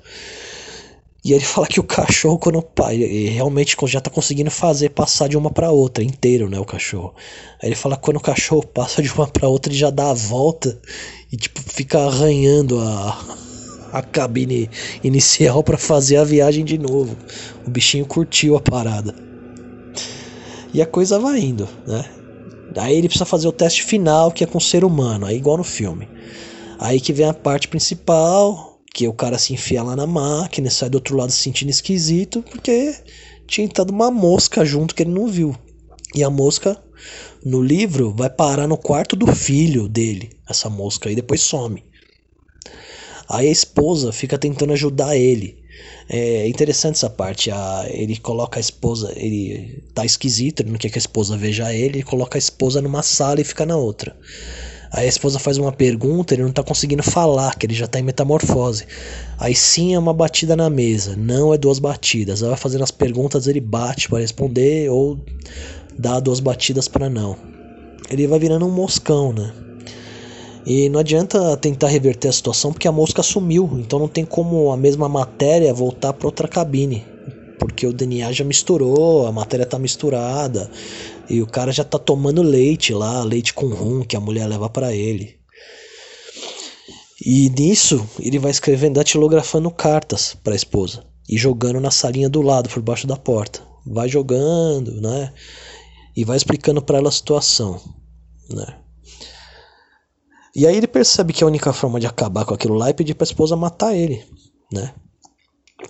E ele fala que o cachorro, quando pai realmente já tá conseguindo fazer passar de uma para outra, inteiro, né? O cachorro. Aí ele fala que quando o cachorro passa de uma para outra, ele já dá a volta e, tipo, fica arranhando a, a cabine inicial para fazer a viagem de novo. O bichinho curtiu a parada. E a coisa vai indo, né? Aí ele precisa fazer o teste final, que é com o ser humano, aí igual no filme. Aí que vem a parte principal, que o cara se enfia lá na máquina sai do outro lado se sentindo esquisito, porque tinha entrado uma mosca junto que ele não viu. E a mosca, no livro, vai parar no quarto do filho dele, essa mosca, e depois some. Aí a esposa fica tentando ajudar ele. É interessante essa parte. A, ele coloca a esposa. Ele tá esquisito, ele não quer que a esposa veja ele. Ele coloca a esposa numa sala e fica na outra. Aí a esposa faz uma pergunta, ele não tá conseguindo falar, que ele já tá em metamorfose. Aí sim é uma batida na mesa, não é duas batidas. Ela vai fazendo as perguntas, ele bate para responder ou dá duas batidas para não. Ele vai virando um moscão, né? E não adianta tentar reverter a situação porque a mosca sumiu, então não tem como a mesma matéria voltar para outra cabine, porque o DNA já misturou, a matéria tá misturada. E o cara já tá tomando leite lá, leite com rum que a mulher leva para ele. E nisso, ele vai escrevendo, datilografando cartas para a esposa e jogando na salinha do lado, por baixo da porta. Vai jogando, né? E vai explicando para ela a situação, né? E aí ele percebe que a única forma de acabar com aquilo lá é pedir para a esposa matar ele, né?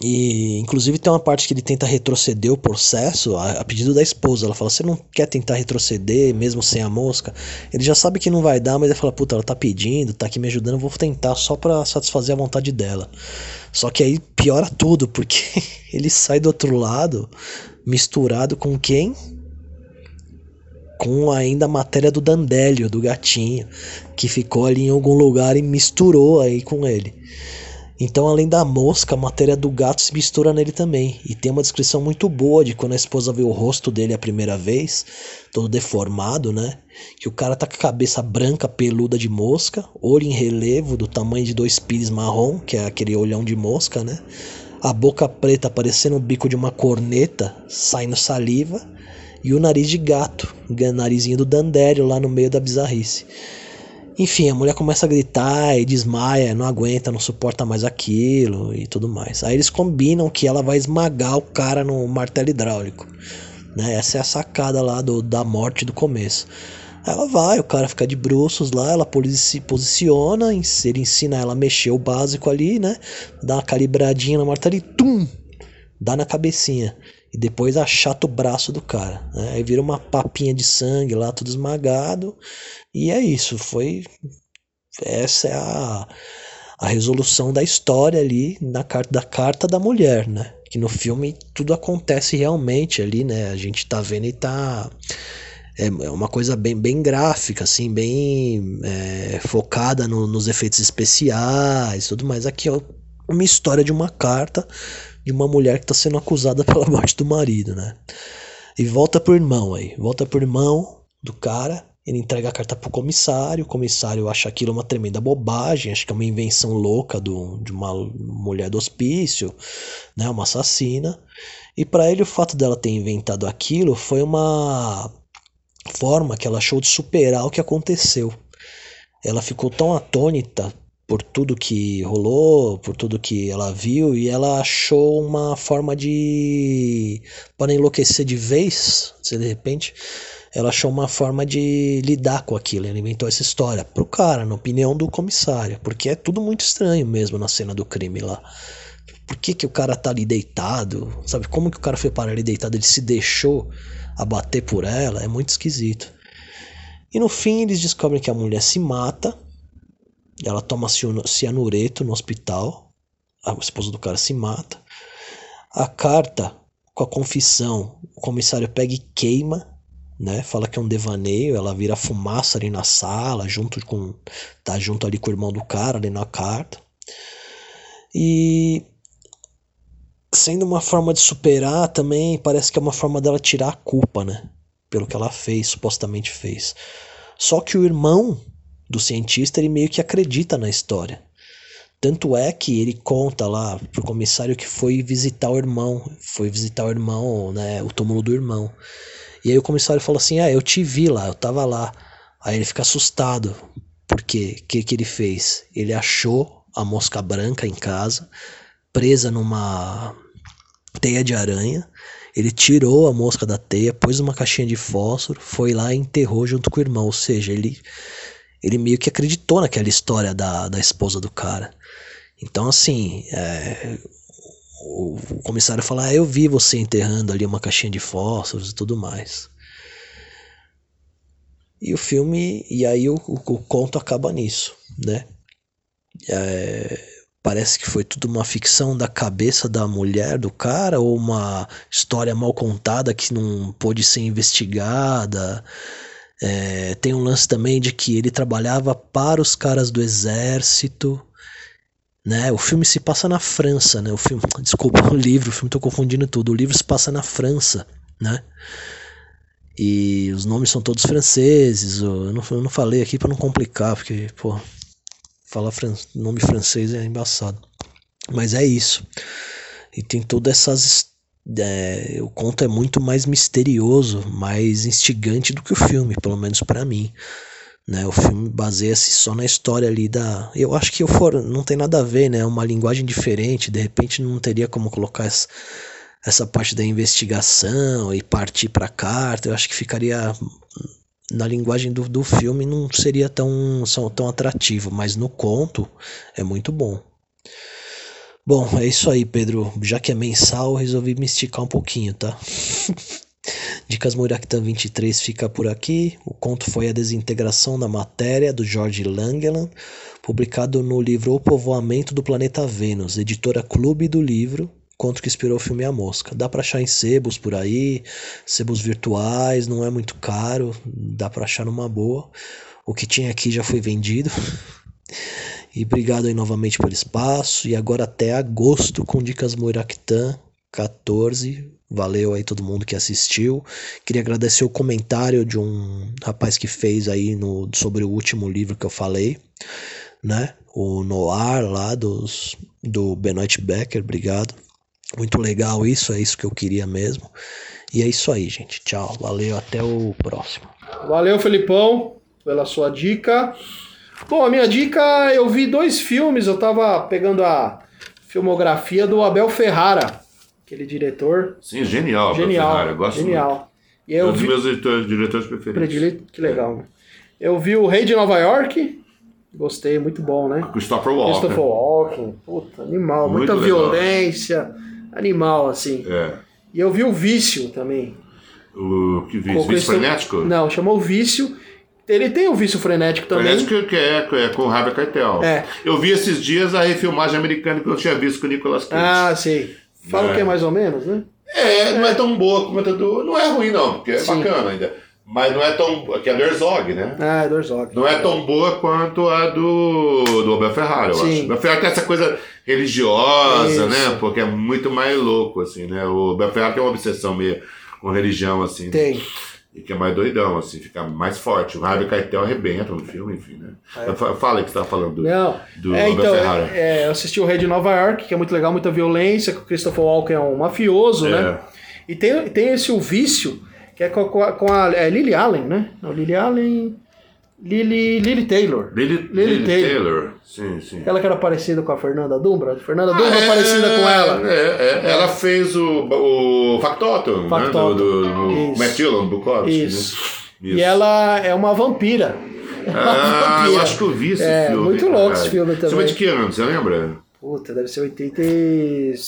E inclusive tem uma parte que ele tenta retroceder o processo a, a, pedido da esposa. Ela fala: Você não quer tentar retroceder mesmo sem a mosca? Ele já sabe que não vai dar, mas ele fala: Puta, ela tá pedindo, tá aqui me ajudando, vou tentar só pra satisfazer a vontade dela. Só que aí piora tudo, porque ele sai do outro lado misturado com quem? Com ainda a matéria do Dandélio, do gatinho, que ficou ali em algum lugar e misturou aí com ele. Então, além da mosca, a matéria do gato se mistura nele também. E tem uma descrição muito boa de quando a esposa vê o rosto dele a primeira vez, todo deformado, né? Que o cara tá com a cabeça branca, peluda de mosca, olho em relevo, do tamanho de dois pires marrom, que é aquele olhão de mosca, né? A boca preta parecendo o bico de uma corneta, saindo saliva. E o nariz de gato, narizinho do Dandério lá no meio da bizarrice. Enfim, a mulher começa a gritar e desmaia, não aguenta, não suporta mais aquilo e tudo mais. Aí eles combinam que ela vai esmagar o cara no martelo hidráulico. Né? Essa é a sacada lá do, da morte do começo. Ela vai, o cara fica de bruços lá, ela se posiciona, ele ensina ela a mexer o básico ali, né? Dá uma calibradinha no martelo e tum! Dá na cabecinha. E depois achata o braço do cara. Né? Aí vira uma papinha de sangue lá, tudo esmagado. E é isso, foi. Essa é a, a resolução da história ali na carta da carta da mulher, né? Que no filme tudo acontece realmente ali, né? A gente tá vendo e tá. É, é uma coisa bem, bem gráfica, assim, bem é, focada no, nos efeitos especiais tudo mais. Aqui é uma história de uma carta de uma mulher que está sendo acusada pela morte do marido, né? E volta pro irmão aí, volta pro irmão do cara ele entrega a carta pro comissário, o comissário acha aquilo uma tremenda bobagem, acha que é uma invenção louca do, de uma mulher do hospício, né, uma assassina. E para ele o fato dela ter inventado aquilo foi uma forma que ela achou de superar o que aconteceu. Ela ficou tão atônita por tudo que rolou, por tudo que ela viu, e ela achou uma forma de. para enlouquecer de vez, se de repente ela achou uma forma de lidar com aquilo. Ela inventou essa história pro cara, na opinião do comissário, porque é tudo muito estranho mesmo na cena do crime lá. Por que, que o cara tá ali deitado? Sabe como que o cara foi parar ali deitado? Ele se deixou abater por ela? É muito esquisito. E no fim eles descobrem que a mulher se mata. Ela toma cianureto no hospital. A esposa do cara se mata. A carta com a confissão, o comissário pega e queima né? Fala que é um devaneio, ela vira fumaça ali na sala, junto com tá junto ali com o irmão do cara ali na carta. E sendo uma forma de superar também, parece que é uma forma dela tirar a culpa, né? Pelo que ela fez, supostamente fez. Só que o irmão do cientista, ele meio que acredita na história. Tanto é que ele conta lá pro comissário que foi visitar o irmão, foi visitar o irmão, né, o túmulo do irmão. E aí o comissário falou assim: Ah, eu te vi lá, eu tava lá. Aí ele fica assustado. Porque o que, que ele fez? Ele achou a mosca branca em casa, presa numa teia de aranha. Ele tirou a mosca da teia, pôs uma caixinha de fósforo, foi lá e enterrou junto com o irmão. Ou seja, ele, ele meio que acreditou naquela história da, da esposa do cara. Então, assim, é, o, comissário fala: ah, Eu vi você enterrando ali uma caixinha de fósforos e tudo mais. E o filme, e aí o, o, o conto acaba nisso, né? É, parece que foi tudo uma ficção da cabeça da mulher do cara ou uma história mal contada que não pôde ser investigada. É, tem um lance também de que ele trabalhava para os caras do exército. Né? O filme se passa na França, né? O filme, desculpa, o livro, o filme tô confundindo tudo. O livro se passa na França, né? E os nomes são todos franceses. Eu não, eu não falei aqui para não complicar, porque, pô, falar fran nome francês é embaçado. Mas é isso. E tem todas essas. É, o conto é muito mais misterioso, mais instigante do que o filme, pelo menos para mim. Né, o filme baseia-se só na história ali da. Eu acho que eu for não tem nada a ver, né? Uma linguagem diferente. De repente não teria como colocar essa, essa parte da investigação e partir para carta. Eu acho que ficaria na linguagem do, do filme não seria tão, tão atrativo, mas no conto é muito bom. Bom, é isso aí, Pedro. Já que é mensal, resolvi me esticar um pouquinho, tá? Dicas Muraktan 23 fica por aqui. O conto foi a desintegração da matéria do George Langeland, publicado no livro O Povoamento do Planeta Vênus, editora Clube do Livro, conto que inspirou o filme A Mosca. Dá para achar em sebos por aí, sebos virtuais, não é muito caro, dá para achar numa boa. O que tinha aqui já foi vendido. E obrigado aí novamente pelo espaço. E agora até agosto com Dicas Moiractan 14. Valeu aí todo mundo que assistiu. Queria agradecer o comentário de um rapaz que fez aí no, sobre o último livro que eu falei, né? O Noir lá dos, do Benoit Becker. Obrigado. Muito legal isso, é isso que eu queria mesmo. E é isso aí, gente. Tchau, valeu, até o próximo. Valeu, Felipão, pela sua dica. Bom, a minha dica, eu vi dois filmes, eu tava pegando a filmografia do Abel Ferrara, aquele diretor. Sim, genial, genial, Abel Ferrara, eu gosto genial. muito. E eu é um dos vi... meus diretores, diretores preferidos. Que legal. Né? Eu vi o Rei de Nova York, gostei, muito bom, né? Christopher Walken. Christopher Walken, puta, animal, Muito muita legal. violência, animal, assim. É. E eu vi o Vício também. O que Com vício? Vício Christo- frenético? Não, chamou Vício. Ele tem o Vício Frenético também. Frenético que é, que é com o Harvey Keitel. É. Eu vi esses dias a refilmagem americana que eu tinha visto com o Nicolas Cage. Ah, sei. Fala É. que é mais ou menos, né? É, não é tão boa como a do... Não é ruim não, porque é Sim. bacana ainda. Mas não é tão... Que é do Herzog, né? Ah, é do Herzog. Não é tão boa quanto a do, do Abel Ferrara, eu Sim. acho. O Abel Ferrara tem essa coisa religiosa, Isso. né? Porque é muito mais louco, assim, né? O Abel Ferrara tem uma obsessão meio com religião, assim. Tem. E que é mais doidão, assim, fica mais forte. O Harvey Keitel arrebenta no filme, enfim, né? Fa- Fala que você tava falando do, É. Não. do é, então, Ferrara. é, eu assisti o Rei de Nova York, que é muito legal, muita violência, que o Christopher Walken é um mafioso, É. né? E tem, tem esse O Vício, que é com, com a, com a é Lily Allen, né? Não, Lily Allen... Lily, Lily Taylor. Lily, Lily Lily Taylor. Taylor. Sim, sim. Aquela que era parecida com a Fernanda Dumbra. Fernanda Dumbra Ah, é, parecida com ela. É, é, ela fez o, o Factotum, Factotum. né? Do, do, do Isso. Matt Dillon, Bukowski, Isso. né? E ela é uma vampira. É Ah, eu vampira. acho que eu vi esse É, filme. muito louco cara. esse filme também. é de que ano, você lembra? Puta, deve ser 87,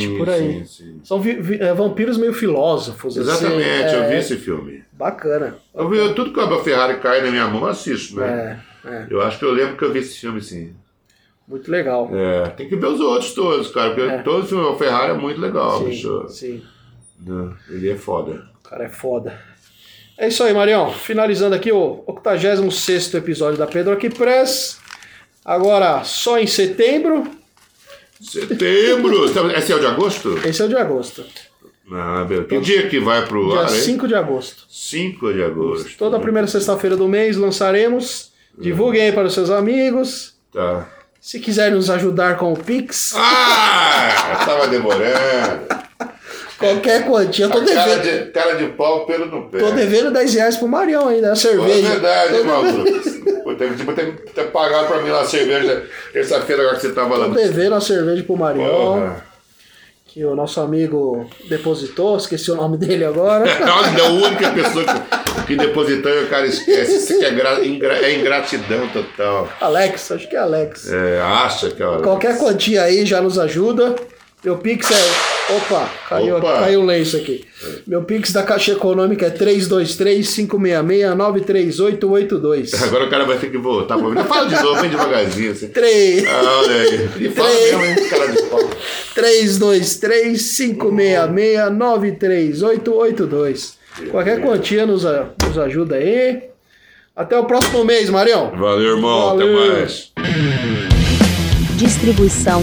Sim, por aí. sim, sim. São é, vampiros meio filósofos. assim, Exatamente, é, eu vi esse filme. Bacana. Eu vi tudo que o Abel Ferrari cai na minha mão, eu assisto, né? É, é, Eu acho que eu lembro que eu vi esse filme, sim. muito legal. É, tem que ver os outros todos, cara, porque É. todo filme do Ferrari é muito legal, sim, bicho. sim. Né? Ele é foda. O cara é foda. É isso aí, Marião. Finalizando aqui o 86 episódio da Pedro Aqui Press. Agora, só em setembro. Setembro! Sabe, Esse é o de agosto? Esse é o de agosto. Ah, beleza. Que dia que vai pro Dia ar, hein? 5 de agosto. 5 de agosto. Toda primeira sexta-feira do mês lançaremos. Divulguem aí para os seus amigos. Tá. Se quiserem nos ajudar com o Pix, Ah! Tava demorando. Qualquer quantia, eu tô cara, devendo. de, cara de pau, pelo no pé. Tô devendo 10 reais pro Marião ainda, a Pô, cerveja. É verdade, Tô maluco? Que ter, ter pagado pra mim lá a cerveja terça-feira agora que você tava Tô lá. devendo a cerveja pro Marião, Porra. que o nosso amigo depositou, esqueci o nome dele agora. Olha, a única pessoa que, que depositou e o cara esquece. Isso que é, gra- ingra- é ingratidão total. Alex, acho que é Alex. É, acha que é. Qualquer quantia aí já nos ajuda. Meu Pix é Opa, caiu, Opa. caiu o lenço aqui. Meu Pix da Caixa Econômica é 323-566-93882. Agora o cara vai ter que voltar pra mim. Fala de novo, bem devagarzinho. Assim. 3... Ah, olha aí. E fala Três. mesmo, hein, cara de pau. 323-566-93882. Qualquer quantia nos, nos ajuda aí. Até o próximo mês, Marião. Valeu, irmão. Valeu. Até mais. Distribuição